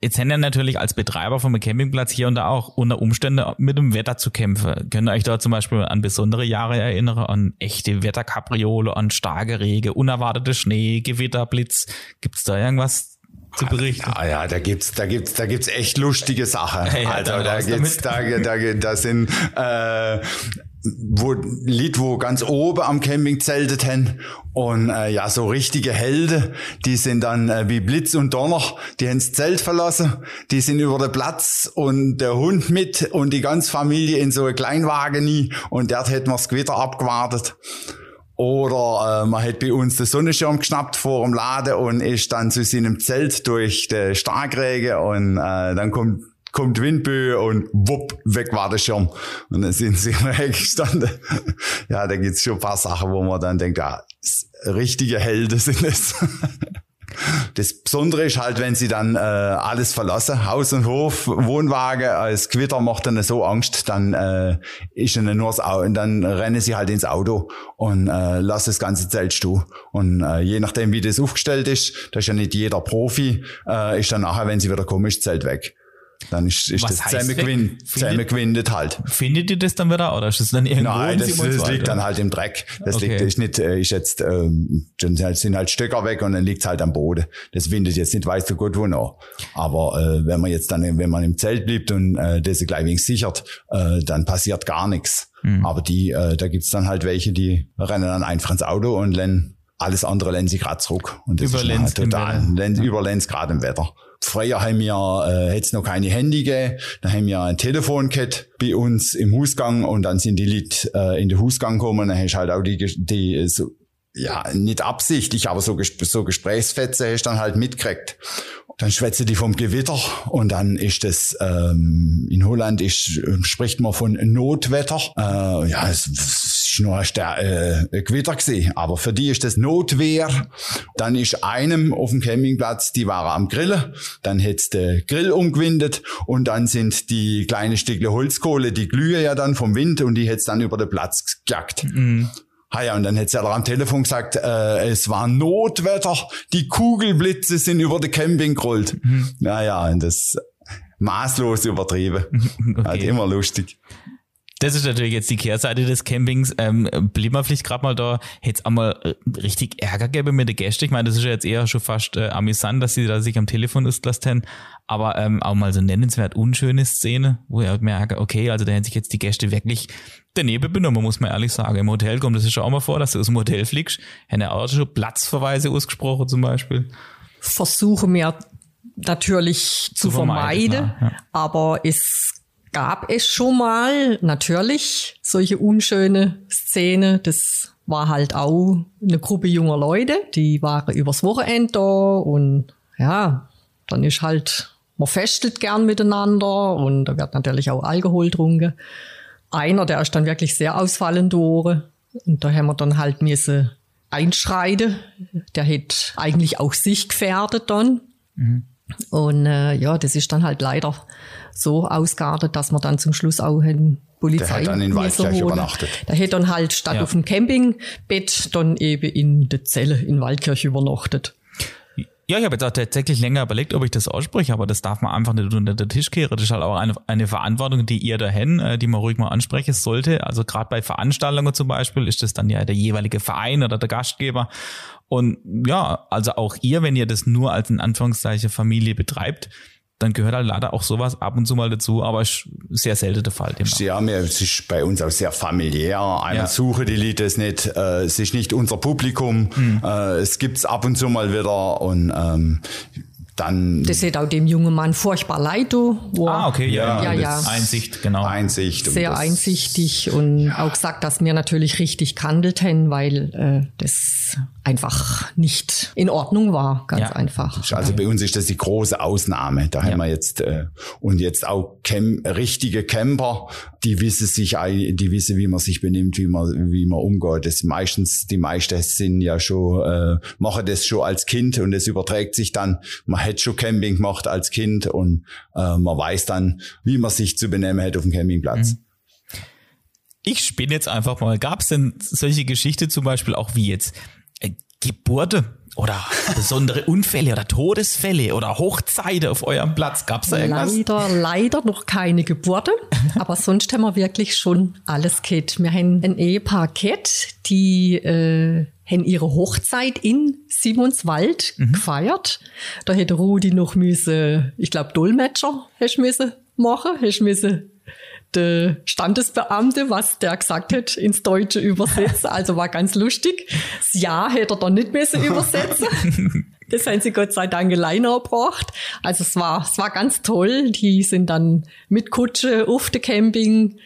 Jetzt haben ja natürlich als Betreiber vom Campingplatz hier und da auch unter Umständen mit dem Wetter zu kämpfen. Könnt ihr euch da zum Beispiel an besondere Jahre erinnern, an echte Wetterkapriole, an starke Regen, unerwartete Schnee, Gewitter, Blitz? Gibt's da irgendwas zu berichten. Ja, ja, da gibt's, da gibt's, da gibt's echt lustige Sachen. Hey, also da gibt's, da, da, da sind äh, wo Lied, wo ganz oben am Camping zeltet haben und äh, ja, so richtige Helden, die sind dann äh, wie Blitz und Donner, die haben das Zelt verlassen, die sind über den Platz und der Hund mit und die ganze Familie in so ein Kleinwagen nie und dort hätten wir das Gewitter abgewartet. Oder äh, man hat bei uns den Sonnenschirm geschnappt vor dem Laden und ist dann zu seinem Zelt durch den Starkregen und äh, dann kommt kommt Windböe und wupp, weg war der Schirm. Und dann sind sie weggestanden. ja, da gibt's schon ein paar Sachen, wo man dann denkt, ja, richtige Helden sind es. Das Besondere ist halt, wenn sie dann äh, alles verlassen, Haus und Hof, Wohnwagen, als Gewitter macht dann so Angst, dann äh, ist ihnen nur das Auto, und dann rennen sie halt ins Auto und äh, lassen das ganze Zelt stehen. Und äh, je nachdem, wie das aufgestellt ist, da ist ja nicht jeder Profi, äh, ist dann nachher, wenn sie wieder das Zelt weg. Dann ist, ist Was das heißt weg? zusammengewinnt, Findet- zusammengewindet halt. Findet ihr das dann wieder oder ist das dann irgendwo Nein, das, das liegt dann halt im Dreck. Das Okay. liegt ist nicht, äh, ist jetzt, ähm, dann sind halt Stöcker weg und dann liegt's halt am Boden. Das windet jetzt nicht weiß so gut wo noch. Aber äh, wenn man jetzt dann, wenn man im Zelt bleibt und äh, das gleich wenig sichert, äh, dann passiert gar nichts. Hm. Aber die, äh, da gibt's dann halt welche, die rennen dann einfach ins Auto und lernen alles andere lernen sie gerade zurück. Und das ist dann Überlenzt halt total, Wetter. lernen- überlenzt gerade im Wetter. Früher haben wir, äh, es noch keine Handy gegeben, dann haben wir ein Telefon gehabt bei uns im Hausgang und dann sind die Leute äh, in den Hausgang gekommen dann hast du halt auch die, die so, ja, nicht absichtlich, aber so, so Gesprächsfetze hast du dann halt mitgekriegt. Dann schwätze die vom Gewitter und dann ist das, ähm, in Holland ist, spricht man von Notwetter. Äh, ja, es ist nur ein Ster äh, Gewitter gewesen, aber für die ist das Notwehr. Dann ist einem auf dem Campingplatz, die waren am Grillen, dann hätt's der Grill umgewindet und dann sind die kleine Stückle Holzkohle, die glühen ja dann vom Wind und die hätt's dann über den Platz gejagt. Ah ja, und dann hätte er am Telefon gesagt, äh, es war Notwetter, die Kugelblitze sind über den Camping gerollt. Naja, und das maßlos übertrieben. Halt immer lustig. Das ist natürlich jetzt die Kehrseite des Campings. Ähm, blieb man vielleicht gerade mal da, hätte es einmal äh, richtig Ärger gäbe mit den Gästen. Ich meine, das ist ja jetzt eher schon fast äh, amüsant, dass sie da sich am Telefon auslassen. Aber ähm, auch mal so nennenswert unschöne Szene, wo ich halt merke, okay, also da hätten sich jetzt die Gäste wirklich daneben benommen, muss man ehrlich sagen. Im Hotel kommt das ist schon auch mal vor, dass du aus dem Hotel fliegst. Hätten ja auch schon Platzverweise ausgesprochen zum Beispiel. versuche mir natürlich zu, Zu vermeiden, vermeiden, ja. aber es gab es schon mal natürlich solche unschöne Szene. Das war halt auch eine Gruppe junger Leute, die waren übers Wochenende da und ja, dann ist halt, man festelt gern miteinander und da wird natürlich auch Alkohol getrunken. Einer, der ist dann wirklich sehr ausfallend geworden und da haben wir dann halt müssen einschreiten. Der hätte eigentlich auch sich gefährdet dann. Und äh, ja, das ist dann halt leider so ausgeartet, dass wir dann zum Schluss auch eine Polizei Der hat dann in Waldkirch übernachtet. Der hätte dann halt statt Ja. auf dem Campingbett dann eben in der Zelle in Waldkirch übernachtet. Ja, ich habe jetzt auch tatsächlich länger überlegt, ob ich das ausspreche, aber das darf man einfach nicht unter den Tisch kehren. Das ist halt auch eine, eine Verantwortung, die ihr dahin, äh, die man ruhig mal ansprechen sollte. Also gerade bei Veranstaltungen zum Beispiel ist das dann ja der jeweilige Verein oder der Gastgeber. Und ja, also auch ihr, wenn ihr das nur als in Anführungszeichen Familie betreibt, dann gehört halt leider auch sowas ab und zu mal dazu, aber ist sehr selten der Fall. Ja, wir, es ist bei uns auch sehr familiär. Einmal Ja. suchen die Leute es nicht. Äh, es ist nicht unser Publikum. Hm. Äh, es gibt's ab und zu mal wieder und ähm, dann Das hätte auch dem jungen Mann furchtbar leid, du, wo er Ah, okay, ja, Ja, ja. Einsicht, genau. Einsicht. und sehr das- einsichtig und auch gesagt, dass wir natürlich richtig gehandelt haben, weil äh, das einfach nicht in Ordnung war, ganz Ja. einfach. Also bei uns ist das die große Ausnahme. Da haben wir jetzt äh, und jetzt auch Cam richtige Camper, die wissen sich, die wissen, wie man sich benimmt, wie man wie man umgeht. Das meistens die meisten sind ja schon äh, machen das schon als Kind und es überträgt sich dann. Man hätte schon Camping gemacht als Kind und äh, man weiß dann, wie man sich zu benehmen hat auf dem Campingplatz. Ich spinne jetzt einfach mal. Gab es denn solche Geschichte zum Beispiel auch wie jetzt Geburte oder besondere Unfälle oder Todesfälle oder Hochzeiten auf eurem Platz? Gab es da irgendwas? Leider, leider noch keine Geburten, aber sonst haben wir wirklich schon alles gehabt. Wir haben ein Ehepaar gehabt, die äh, haben ihre Hochzeit in Simonswald gefeiert. Da hätte Rudi noch müsse, ich glaube Dolmetscher hätte müsse machen, hätte müsse der Standesbeamte, was der gesagt hat, ins Deutsche übersetzen. Also war ganz lustig. Das Ja hätte er dann nicht müssen übersetzen. Das haben sie Gott sei Dank alleine gebracht. Also es war, es war ganz toll. Die sind dann mit Kutsche auf dem Camping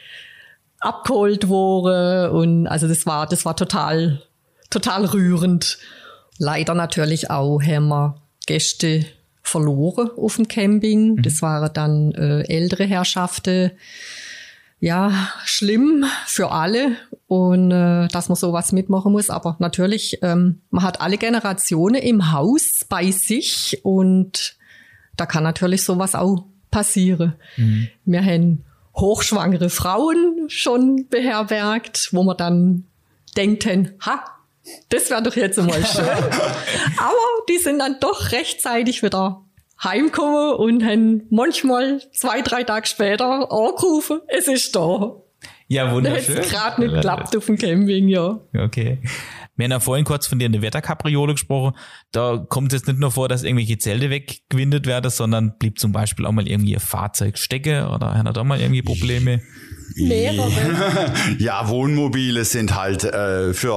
abgeholt worden und also das war, das war total, total rührend. Leider natürlich auch haben wir Gäste verloren auf dem Camping. Das waren dann äh, ältere Herrschaften. Ja, schlimm für alle und äh, dass man sowas mitmachen muss. Aber natürlich, ähm, man hat alle Generationen im Haus bei sich und da kann natürlich sowas auch passieren. Wir haben hochschwangere Frauen schon beherbergt, wo man dann denkt, ha, das wäre doch jetzt mal schön. Aber die sind dann doch rechtzeitig wieder heimgekommen und haben manchmal zwei, drei Tage später angerufen, es ist da. Ja, Da wunderschön. hat es gerade nicht geklappt auf dem Camping, ja. Okay. Wir haben ja vorhin kurz von dir eine Wetterkapriole gesprochen. Da kommt es jetzt nicht nur vor, dass irgendwelche Zelte weggewindet werden, sondern blieb zum Beispiel auch mal irgendwie ein Fahrzeug stecken oder hat er da mal irgendwie Probleme? Mehrere. Ja, Wohnmobile sind halt äh, für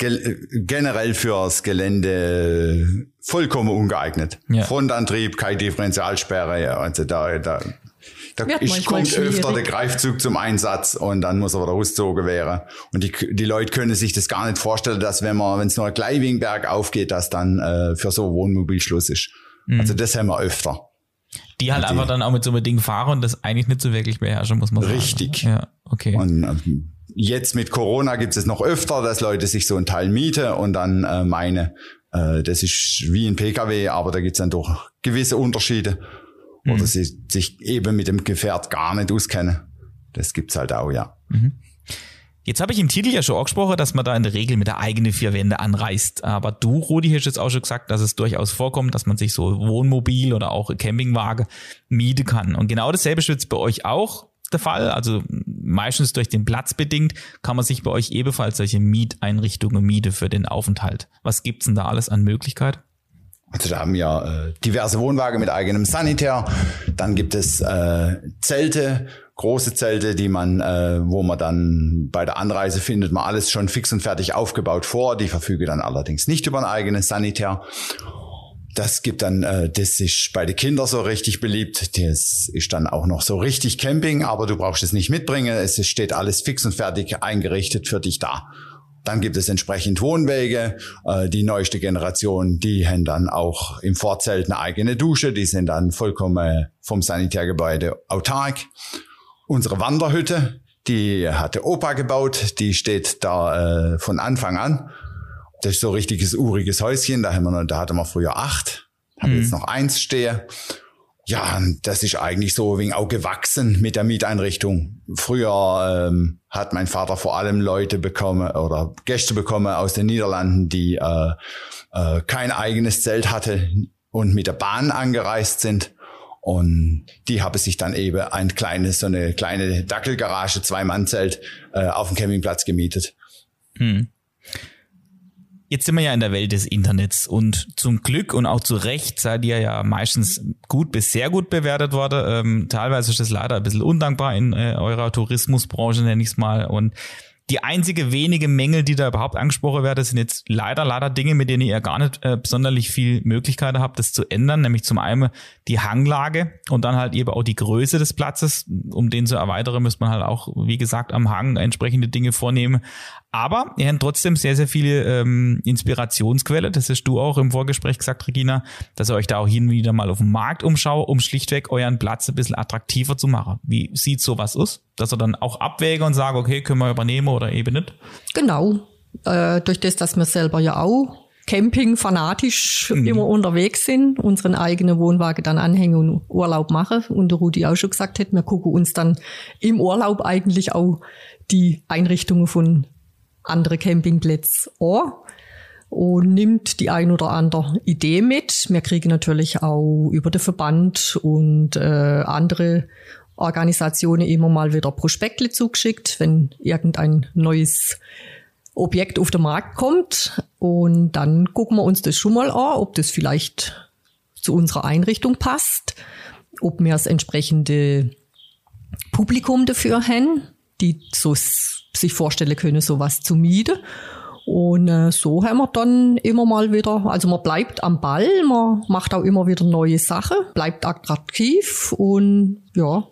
generell fürs Gelände vollkommen ungeeignet. Ja. Frontantrieb, keine Differentialsperre, also da, da, da ist, kommt öfter der Greifzug zum Einsatz und dann muss er wieder ausgezogen werden. Und die, die Leute können sich das gar nicht vorstellen, dass wenn man, wenn es nur ein Gleiwingberg aufgeht, dass dann äh, für so ein Wohnmobil Schluss ist. Mhm. Also das haben wir öfter. Die halt einfach dann auch mit so einem Ding fahren und das eigentlich nicht so wirklich beherrschen, muss man sagen. Richtig. Ja, okay. Und ähm, jetzt mit Corona gibt es noch öfter, dass Leute sich so einen Teil mieten und dann äh, meine, äh, das ist wie ein Pkw, aber da gibt es dann doch gewisse Unterschiede. Oder sie sich eben mit dem Gefährt gar nicht auskennen. Das gibt's halt auch, ja. Jetzt habe ich im Titel ja schon angesprochen, dass man da in der Regel mit der eigenen vier Wände anreist. Aber du, Rudi, hast jetzt auch schon gesagt, dass es durchaus vorkommt, dass man sich so Wohnmobil oder auch Campingwagen mieten kann. Und genau dasselbe ist jetzt bei euch auch der Fall. Also meistens durch den Platz bedingt kann man sich bei euch ebenfalls solche Mieteinrichtungen mieten für den Aufenthalt. Was gibt's denn da alles an Möglichkeit? Also da haben wir äh, diverse Wohnwagen mit eigenem Sanitär. Dann gibt es äh, Zelte, große Zelte, die man, äh, wo man dann bei der Anreise findet, man alles schon fix und fertig aufgebaut vor. Die verfügen dann allerdings nicht über ein eigenes Sanitär. Das gibt dann, äh, das ist bei den Kindern so richtig beliebt. Das ist dann auch noch so richtig Camping, aber du brauchst es nicht mitbringen. Es steht alles fix und fertig eingerichtet für dich da. Dann gibt es entsprechend Wohnwege. Äh, die neueste Generation, die haben dann auch im Vorzelt eine eigene Dusche. Die sind dann vollkommen vom Sanitärgebäude autark. Unsere Wanderhütte, die hatte Opa gebaut. Die steht da äh, von Anfang an. Das ist so ein richtiges uriges Häuschen. Da, haben wir noch, da hatten wir früher acht. Haben jetzt noch eins stehen. Ja, und das ist eigentlich so wegen auch gewachsen mit der Mieteinrichtung. Früher ähm, hat mein Vater vor allem Leute bekommen oder Gäste bekommen aus den Niederlanden, die äh, äh, kein eigenes Zelt hatte und mit der Bahn angereist sind. Und die haben sich dann eben ein kleines, so eine kleine Dackelgarage, Zwei-Mann-Zelt äh, auf dem Campingplatz gemietet. Jetzt sind wir ja in der Welt des Internets und zum Glück und auch zu Recht seid ihr ja meistens gut bis sehr gut bewertet worden. Ähm, teilweise ist das leider ein bisschen undankbar in äh, eurer Tourismusbranche, nenne ich es mal. Und die einzige wenige Mängel, die da überhaupt angesprochen werden, sind jetzt leider, leider Dinge, mit denen ihr gar nicht äh, sonderlich viel Möglichkeiten habt, das zu ändern. Nämlich zum einen die Hanglage und dann halt eben auch die Größe des Platzes. Um den zu erweitern, müsste man halt auch, wie gesagt, am Hang entsprechende Dinge vornehmen. Aber ihr habt trotzdem sehr, sehr viele ähm, Inspirationsquelle. Das hast du auch im Vorgespräch gesagt, Regina, dass ihr euch da auch hin und wieder mal auf dem Markt umschaut, um schlichtweg euren Platz ein bisschen attraktiver zu machen. Wie sieht sowas aus? Dass ihr dann auch abwäge und sage, okay, können wir übernehmen oder eben nicht? Genau. Äh, durch das, dass wir selber ja auch Camping fanatisch immer unterwegs sind, unseren eigenen Wohnwagen dann anhängen und Urlaub machen. Und der Rudi auch schon gesagt hat, wir gucken uns dann im Urlaub eigentlich auch die Einrichtungen von andere Campingplätze an und nimmt die ein oder andere Idee mit. Wir kriegen natürlich auch über den Verband und äh, andere Organisationen immer mal wieder Prospekte zugeschickt, wenn irgendein neues Objekt auf den Markt kommt. Und dann gucken wir uns das schon mal an, ob das vielleicht zu unserer Einrichtung passt, ob wir das entsprechende Publikum dafür haben, die so sich vorstellen können, sowas zu mieten. Und äh, so haben wir dann immer mal wieder, also man bleibt am Ball, man macht auch immer wieder neue Sachen, bleibt attraktiv und ja,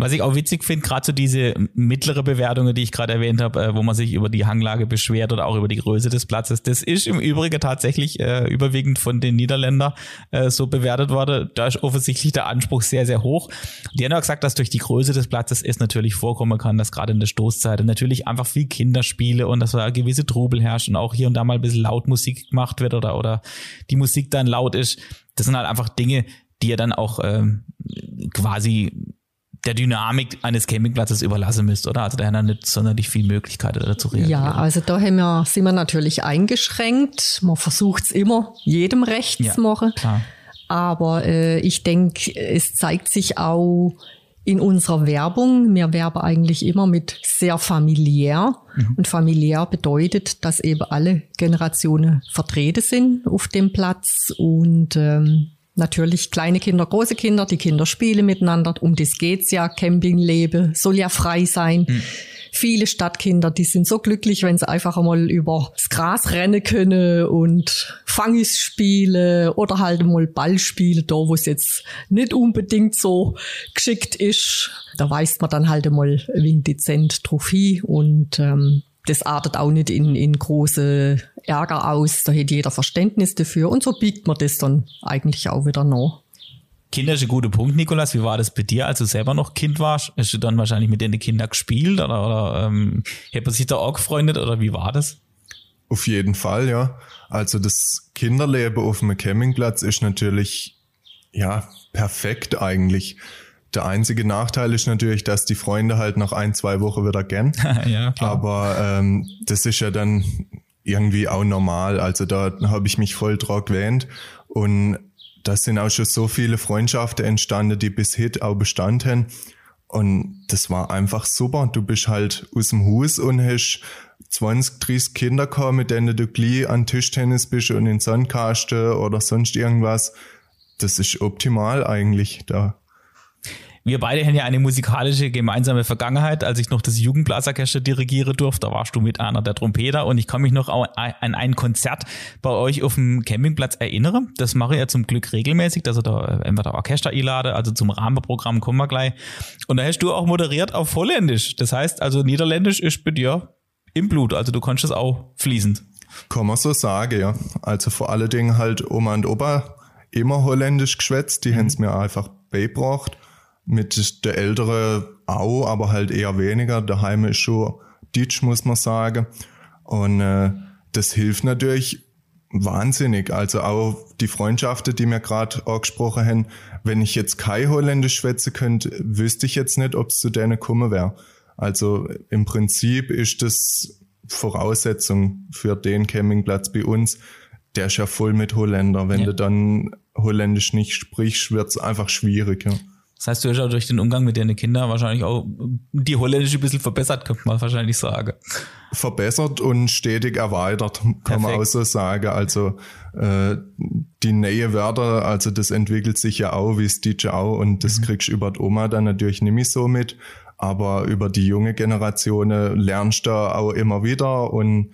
Was ich auch witzig finde, gerade so diese mittlere Bewertungen, die ich gerade erwähnt habe, äh, wo man sich über die Hanglage beschwert oder auch über die Größe des Platzes, das ist im Übrigen tatsächlich äh, überwiegend von den Niederländern äh, so bewertet worden. Da ist offensichtlich der Anspruch sehr, sehr hoch. Die haben auch gesagt, dass durch die Größe des Platzes es natürlich vorkommen kann, dass gerade in der Stoßzeit natürlich einfach viel Kinderspiele und dass da gewisse Trubel herrscht und auch hier und da mal ein bisschen laut Musik gemacht wird oder, oder die Musik dann laut ist. Das sind halt einfach Dinge, die ihr dann auch ähm, quasi der Dynamik eines Campingplatzes überlassen müsst, oder? Also da haben nicht sonderlich viel Möglichkeiten dazu reagieren. Ja, also da haben wir, sind wir natürlich eingeschränkt. Man versucht es immer, jedem recht Ja, zu machen. klar. aber äh, ich denke, es zeigt sich auch in unserer Werbung. Wir werben eigentlich immer mit sehr familiär. Mhm. Und familiär bedeutet, dass eben alle Generationen vertreten sind auf dem Platz und ähm, natürlich kleine Kinder, große Kinder, die Kinder spielen miteinander. Um das geht's ja. Campingleben soll ja frei sein. Mhm. Viele Stadtkinder, die sind so glücklich, wenn sie einfach einmal übers Gras rennen können und Fangis spielen oder halt mal Ball spielen, da wo es jetzt nicht unbedingt so geschickt ist. Da weist man dann halt einmal wegen dezent Trophie und ähm, das artet auch nicht in, in große Ärger aus. Da hat jeder Verständnis dafür und so biegt man das dann eigentlich auch wieder nach. Kinder ist ein guter Punkt, Nikolas. Wie war das bei dir, als du selber noch Kind warst? Hast du dann wahrscheinlich mit den Kindern gespielt oder, oder ähm, hat man sich da auch gefreundet oder wie war das? Auf jeden Fall, ja. Also das Kinderleben auf dem Campingplatz ist natürlich, ja, perfekt eigentlich. Der einzige Nachteil ist natürlich, dass die Freunde halt nach ein, zwei Wochen wieder gern. ja, klar. Aber ähm, das ist ja dann irgendwie auch normal. Also da habe ich mich voll drauf gewähnt. Und da sind auch schon so viele Freundschaften entstanden, die bis heute auch bestanden. Und das war einfach super. Du bist halt aus dem Haus und hast 20, 30 Kinder gehabt, mit denen du gleich an Tischtennis bist und in Sandkasten oder sonst irgendwas. Das ist optimal eigentlich da. Wir beide haben ja eine musikalische gemeinsame Vergangenheit. Als ich noch das Jugendblasorchester dirigieren durfte, da warst du mit einer der Trompeter und ich kann mich noch an ein Konzert bei euch auf dem Campingplatz erinnern. Das mache ich ja zum Glück regelmäßig, dass ich da entweder Orchester einlade, also zum Rahmenprogramm kommen wir gleich. Und da hast du auch moderiert auf Holländisch. Das heißt also Niederländisch ist bei dir im Blut, also du kannst es auch fließend. Kann man so sagen, ja. Also vor allen Dingen halt Oma und Opa immer Holländisch geschwätzt, die mhm. haben es mir einfach beigebracht mit der Ältere auch, aber halt eher weniger. Daheim ist schon Ditch, muss man sagen. Und äh, das hilft natürlich wahnsinnig. Also auch die Freundschaften, die mir gerade angesprochen haben, wenn ich jetzt kein Holländisch schwätzen könnte, wüsste ich jetzt nicht, ob es zu denen kommen wäre. Also im Prinzip ist das Voraussetzung für den Campingplatz bei uns. Der ist ja voll mit Holländer. Wenn ja. du dann Holländisch nicht sprichst, wird es einfach schwierig. Ja. Das heißt, du hast auch durch den Umgang mit deinen Kindern wahrscheinlich auch die Holländische ein bisschen verbessert, könnte man wahrscheinlich sagen. Verbessert und stetig erweitert, kann Perfekt. man auch so sagen. Also äh, die neue Wörter, also das entwickelt sich ja auch wie Stitch auch und das mhm. kriegst du über die Oma dann natürlich nicht mehr so mit. Aber über die junge Generation lernst du auch immer wieder und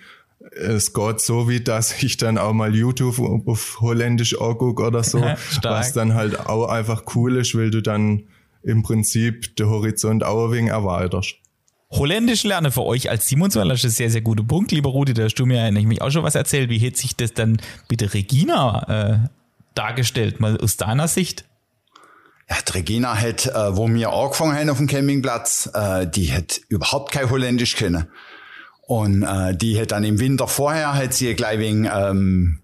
es geht so wie, dass ich dann auch mal YouTube auf Holländisch angucke oder so, was dann halt auch einfach cool ist, weil du dann im Prinzip den Horizont auch ein wenig erweiterst. Holländisch lernen für euch als Simonsweiler ist ein sehr, sehr guter Punkt, lieber Rudi. Da hast du mir nämlich auch schon was erzählt. Wie hätte sich das dann bitte Regina äh, dargestellt, mal aus deiner Sicht? Ja, die Regina hat, äh, wo wir angefangen haben auf dem Campingplatz, äh, die hat überhaupt kein Holländisch können. Und äh, die hat dann im Winter vorher, hat sie gleich wegen ähm,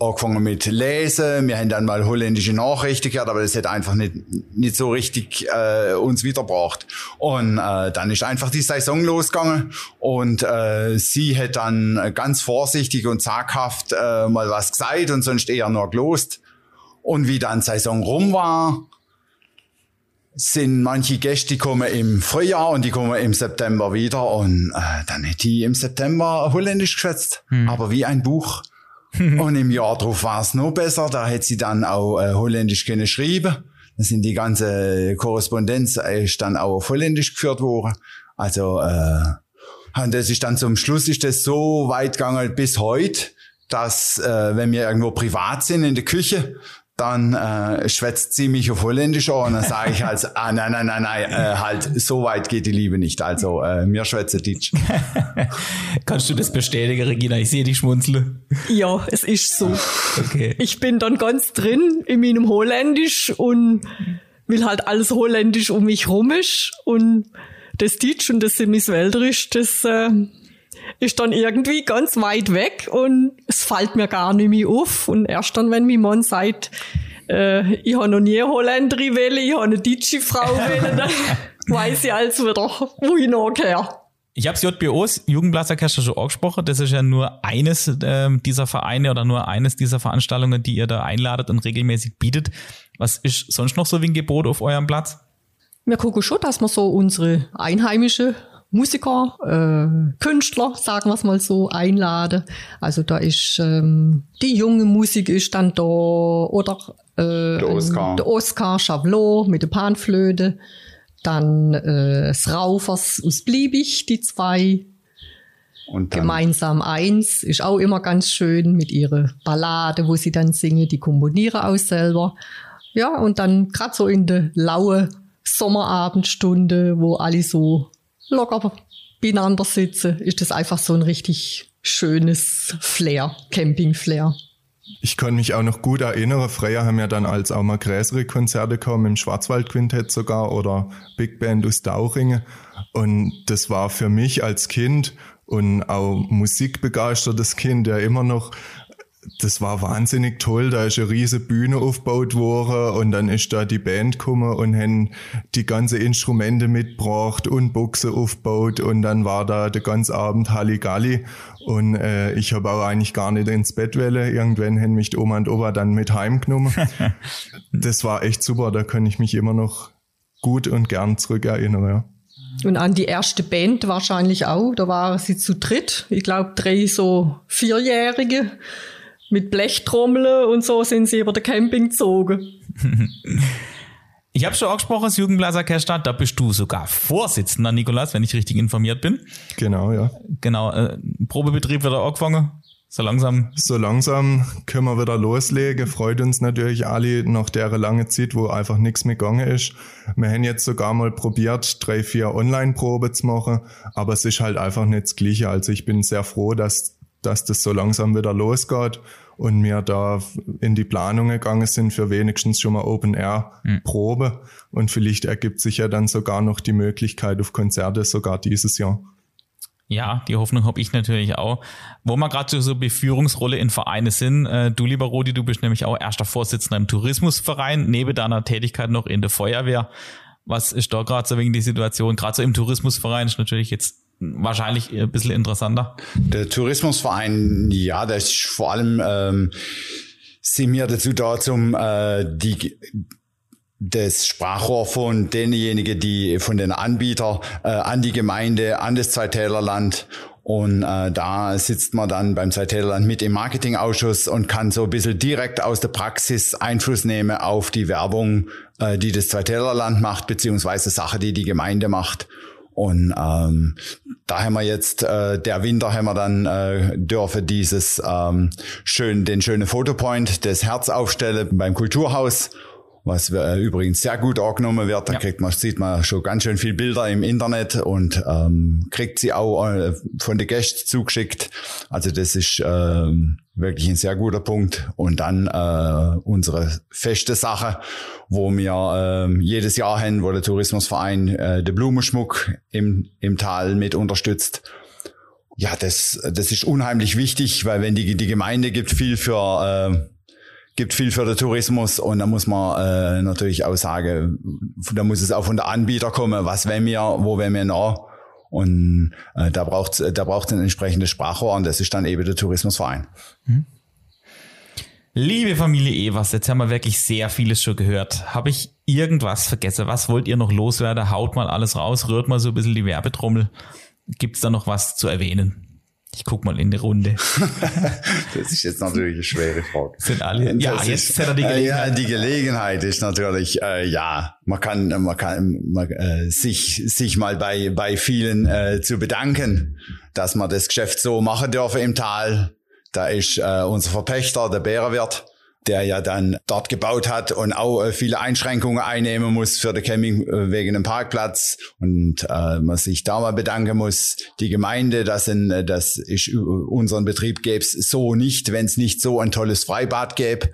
angefangen mit Lesen. Wir haben dann mal holländische Nachrichten gehört, aber das hat einfach nicht, nicht so richtig äh, uns wiederbracht. Und äh, dann ist einfach die Saison losgegangen und äh, sie hat dann ganz vorsichtig und zaghaft äh, mal was gesagt und sonst eher nur gelost. Und wie dann Saison rum war, sind manche Gäste, die kommen im Frühjahr und die kommen im September wieder und äh, dann hätte die im September Holländisch geschwätzt, hm. aber wie ein Buch. und im Jahr drauf war es noch besser, da hätte sie dann auch äh, Holländisch können schreiben. Da sind die ganze Korrespondenz äh, ist dann auch auf Holländisch geführt worden. Also äh, und das ist dann zum Schluss ist das so weit gegangen bis heute, dass äh, wenn wir irgendwo privat sind in der Küche, dann äh, schwätzt sie mich auf Holländisch an und dann sage ich halt, ah, nein, nein, nein, nein, äh, halt, so weit geht die Liebe nicht. Also äh, mir schwätze Deutsch. Kannst du das bestätigen, Regina? Ich sehe dich schmunzeln. Ja, es ist so. Okay. Ich bin dann ganz drin in meinem Holländisch und will halt alles Holländisch um mich rum ist und das Deutsch und das Semiswälderisch, das äh, ist dann irgendwie ganz weit weg und es fällt mir gar nicht mehr auf. Und erst dann, wenn mein Mann sagt, äh, ich habe noch nie Holländerin wählen, ich habe eine deutsche Frau wählen, dann weiß ich alles wieder, wo ich nachgehöre. Ich habe JBOs Jugendblasorchester schon angesprochen. Das ist ja nur eines äh, dieser Vereine oder nur eines dieser Veranstaltungen, die ihr da einladet und regelmäßig bietet. Was ist sonst noch so wie ein Gebot auf eurem Platz? Wir gucken schon, dass wir so unsere einheimische Musiker, äh, Künstler, sagen wir es mal so, einladen. Also da ist ähm, die junge Musik ist dann da oder äh, der Oscar, der Oscar Chavelot mit der Panflöte. Dann äh, das Raufers aus Bliebig, die zwei. Und dann Gemeinsam eins ist auch immer ganz schön mit ihrer Ballade, wo sie dann singen, die komponieren auch selber. Ja, und dann gerade so in der laue Sommerabendstunde, wo alle so locker beieinander sitzen, ist das einfach so ein richtig schönes Flair, Camping-Flair. Ich kann mich auch noch gut erinnern, Freier haben ja dann als auch mal größere Konzerte gekommen, im Schwarzwaldquintett sogar oder Big Band aus Dauringen. Und das war für mich als Kind und auch musikbegeistertes Kind ja immer noch das war wahnsinnig toll. Da ist eine riesige Bühne aufgebaut worden und dann ist da die Band gekommen und haben die ganze Instrumente mitgebracht und Buchse aufgebaut und dann war da der ganze Abend Halligalli und äh, ich habe auch eigentlich gar nicht ins Bett welle. Irgendwann haben mich die Oma und Opa dann mit heimgenommen. das war echt super. Da kann ich mich immer noch gut und gern zurückerinnern. Ja. Und an die erste Band wahrscheinlich auch. Da waren sie zu dritt. Ich glaube, drei so Vierjährige mit Blechtrommeln und so sind sie über den Camping gezogen. Ich habe schon angesprochen, das Jugendblasorchester, da bist du sogar Vorsitzender, Nikolas, wenn ich richtig informiert bin. Genau, ja. Genau, äh, Probebetrieb wird angefangen. So langsam. So langsam können wir wieder loslegen. Freut uns natürlich alle nach der lange Zeit, wo einfach nichts mehr gegangen ist. Wir haben jetzt sogar mal probiert, drei, vier Online-Probe zu machen, aber es ist halt einfach nicht das Gleiche. Also ich bin sehr froh, dass dass das so langsam wieder losgeht und wir da in die Planung gegangen sind für wenigstens schon mal Open Air hm. Probe und vielleicht ergibt sich ja dann sogar noch die Möglichkeit auf Konzerte sogar dieses Jahr. Ja, die Hoffnung habe ich natürlich auch. Wo wir gerade so Beführungsrolle in Vereine sind, äh, du lieber Rodi, du bist nämlich auch erster Vorsitzender im Tourismusverein, neben deiner Tätigkeit noch in der Feuerwehr. Was ist da gerade so wegen die Situation? Gerade so im Tourismusverein ist natürlich jetzt wahrscheinlich ein bisschen interessanter. Der Tourismusverein, ja, das ist vor allem ähm, sind wir dazu da, zum äh, die das Sprachrohr von denjenigen, die von den Anbietern äh, an die Gemeinde, an das Zweitälerland und äh, da sitzt man dann beim Zweitälerland mit im Marketingausschuss und kann so ein bisschen direkt aus der Praxis Einfluss nehmen auf die Werbung, äh, die das Zweitälerland macht, beziehungsweise Sache, die die Gemeinde macht. Und ähm, da haben wir jetzt, äh, der Winter haben wir dann äh, dürfen dieses ähm, schön, den schönen Fotopoint des Herz aufstellen beim Kulturhaus was äh, übrigens sehr gut angenommen wird. Da ja. kriegt man, sieht man schon ganz schön viel Bilder im Internet und ähm, kriegt sie auch äh, von den Gästen zugeschickt. Also das ist ähm, wirklich ein sehr guter Punkt. Und dann äh, unsere feste Sache, wo wir äh, jedes Jahr haben, wo der Tourismusverein äh, den Blumenschmuck im, im Tal mit unterstützt. Ja, das, das ist unheimlich wichtig, weil wenn die, die Gemeinde gibt viel für äh, gibt viel für den Tourismus und da muss man äh, natürlich auch sagen, da muss es auch von der Anbieter kommen, was wenn wir, wo wenn wir noch. Und äh, da braucht da braucht ein entsprechendes Sprachrohr und das ist dann eben der Tourismusverein. Mhm. Liebe Familie Evers, jetzt haben wir wirklich sehr vieles schon gehört. Habe ich irgendwas vergessen? Was wollt ihr noch loswerden? Haut mal alles raus, rührt mal so ein bisschen die Werbetrommel. Gibt es da noch was zu erwähnen? Ich guck mal in die Runde. das ist jetzt natürlich eine schwere Frage. Sind alle? Das ja, jetzt ist, hat er die Gelegenheit. Ja, die Gelegenheit ist natürlich, äh, ja, man kann, man kann man, äh, sich sich mal bei bei vielen äh, zu bedanken, dass man das Geschäft so machen dürfen im Tal. Da ist äh, unser Verpächter, der Bärenwirt, der ja dann dort gebaut hat und auch äh, viele Einschränkungen einnehmen muss für den Camping äh, wegen dem Parkplatz und äh, man sich da mal bedanken muss. Die Gemeinde, das, sind, äh, das ist unseren Betrieb gäbe es so nicht, wenn es nicht so ein tolles Freibad gäbe.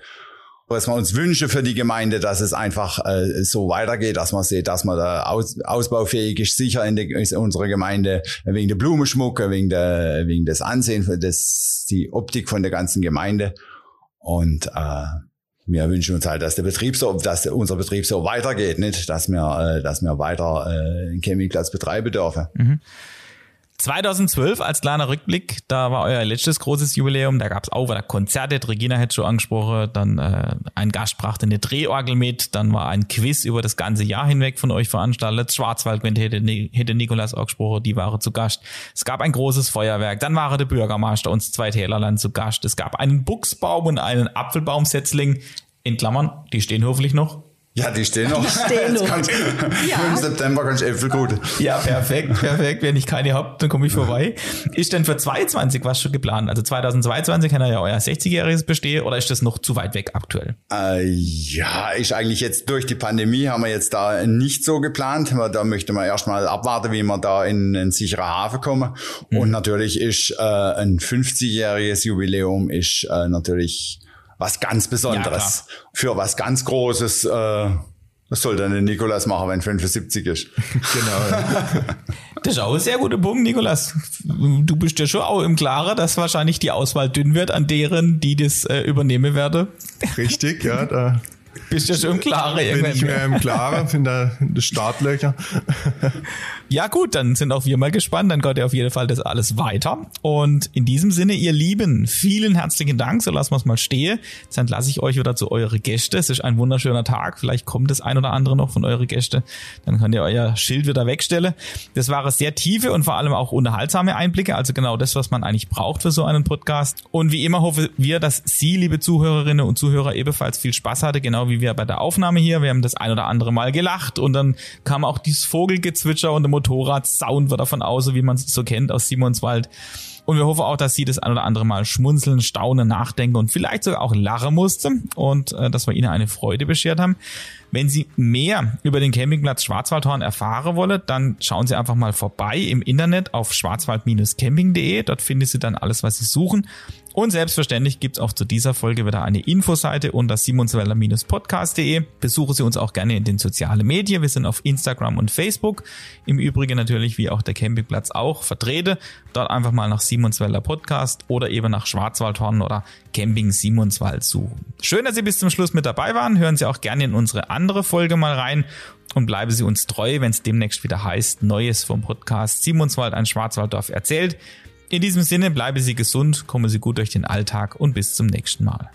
Was wir uns wünschen für die Gemeinde, dass es einfach äh, so weitergeht, dass man sieht, dass man da aus, ausbaufähig ist, sicher in, der, in unserer Gemeinde, wegen der Blumenschmuck, wegen, der, wegen des Ansehens, des, die Optik von der ganzen Gemeinde. Und äh, wir wünschen uns halt, dass der Betrieb so, dass unser Betrieb so weitergeht, nicht, dass wir, äh, dass wir weiter äh, einen Campingplatz betreiben dürfen. Mhm. 2012 als kleiner Rückblick, da war euer letztes großes Jubiläum, da gab es auch wieder Konzerte, Regina hätte schon angesprochen, dann äh, ein Gast brachte eine Drehorgel mit, dann war ein Quiz über das ganze Jahr hinweg von euch veranstaltet, Schwarzwaldwind hätte, hätte Nikolas auch gesprochen, die waren zu Gast. Es gab ein großes Feuerwerk, dann war der Bürgermeister uns zwei Tälerland zu Gast, es gab einen Buchsbaum und einen Apfelbaumsetzling, in Klammern, die stehen hoffentlich noch, ja, die stehen noch. Die stehen noch. Kannst, ja. Im September kannst du Äpfel gut. Ja, perfekt, perfekt. Wenn ich keine hab, dann komme ich vorbei. Ist denn für 22 was schon geplant? Also 2022 kann er ja euer 60-jähriges bestehen oder ist das noch zu weit weg aktuell? Äh, ja, ist eigentlich jetzt durch die Pandemie haben wir jetzt da nicht so geplant. Da möchte man erstmal abwarten, wie wir da in einen sicheren Hafen kommen. Mhm. Und natürlich ist äh, ein 50-jähriges Jubiläum ist äh, natürlich was ganz Besonderes. Ja, für was ganz Großes. Äh, was soll denn der Nikolas machen, wenn 75 ist? Genau. das ist auch ein sehr guter Punkt, Nikolas. Du bist ja schon auch im Klaren, dass wahrscheinlich die Auswahl dünn wird an deren, die das äh, übernehmen werde. Richtig, ja. Da bist du schon im Klaren. Bin ich mir im Klaren, finde da Startlöcher. Ja gut, dann sind auch wir mal gespannt. Dann geht ja auf jeden Fall das alles weiter. Und in diesem Sinne, ihr Lieben, vielen herzlichen Dank. So lassen wir es mal stehen. Jetzt entlasse ich euch wieder zu eure Gäste. Es ist ein wunderschöner Tag. Vielleicht kommt das ein oder andere noch von eure Gäste. Dann könnt ihr euer Schild wieder wegstellen. Das waren sehr tiefe und vor allem auch unterhaltsame Einblicke. Also genau das, was man eigentlich braucht für so einen Podcast. Und wie immer hoffen wir, dass Sie, liebe Zuhörerinnen und Zuhörer, ebenfalls viel Spaß hatte, genau wie wir bei der Aufnahme hier. Wir haben das ein oder andere Mal gelacht und dann kam auch dieses Vogelgezwitscher und Motorradsound war davon aus, wie man es so kennt aus Simonswald. Und wir hoffen auch, dass sie das ein oder andere Mal schmunzeln, staunen, nachdenken und vielleicht sogar auch lachen musste und äh, dass wir ihnen eine Freude beschert haben. Wenn Sie mehr über den Campingplatz Schwarzwaldhorn erfahren wollen, dann schauen Sie einfach mal vorbei im Internet auf schwarzwald-camping.de. Dort finden Sie dann alles, was Sie suchen. Und selbstverständlich gibt's auch zu dieser Folge wieder eine Infoseite unter simonsweller-podcast.de. Besuchen Sie uns auch gerne in den sozialen Medien. Wir sind auf Instagram und Facebook. Im Übrigen natürlich, wie auch der Campingplatz auch, vertrete. Dort einfach mal nach Simonsweller Podcast oder eben nach Schwarzwaldhorn oder Camping Simonswald suchen. Schön, dass Sie bis zum Schluss mit dabei waren. Hören Sie auch gerne in unsere andere Folge mal rein und bleiben Sie uns treu, wenn es demnächst wieder heißt, Neues vom Podcast Simonswald, ein Schwarzwalddorf erzählt. In diesem Sinne bleiben Sie gesund, kommen Sie gut durch den Alltag und bis zum nächsten Mal.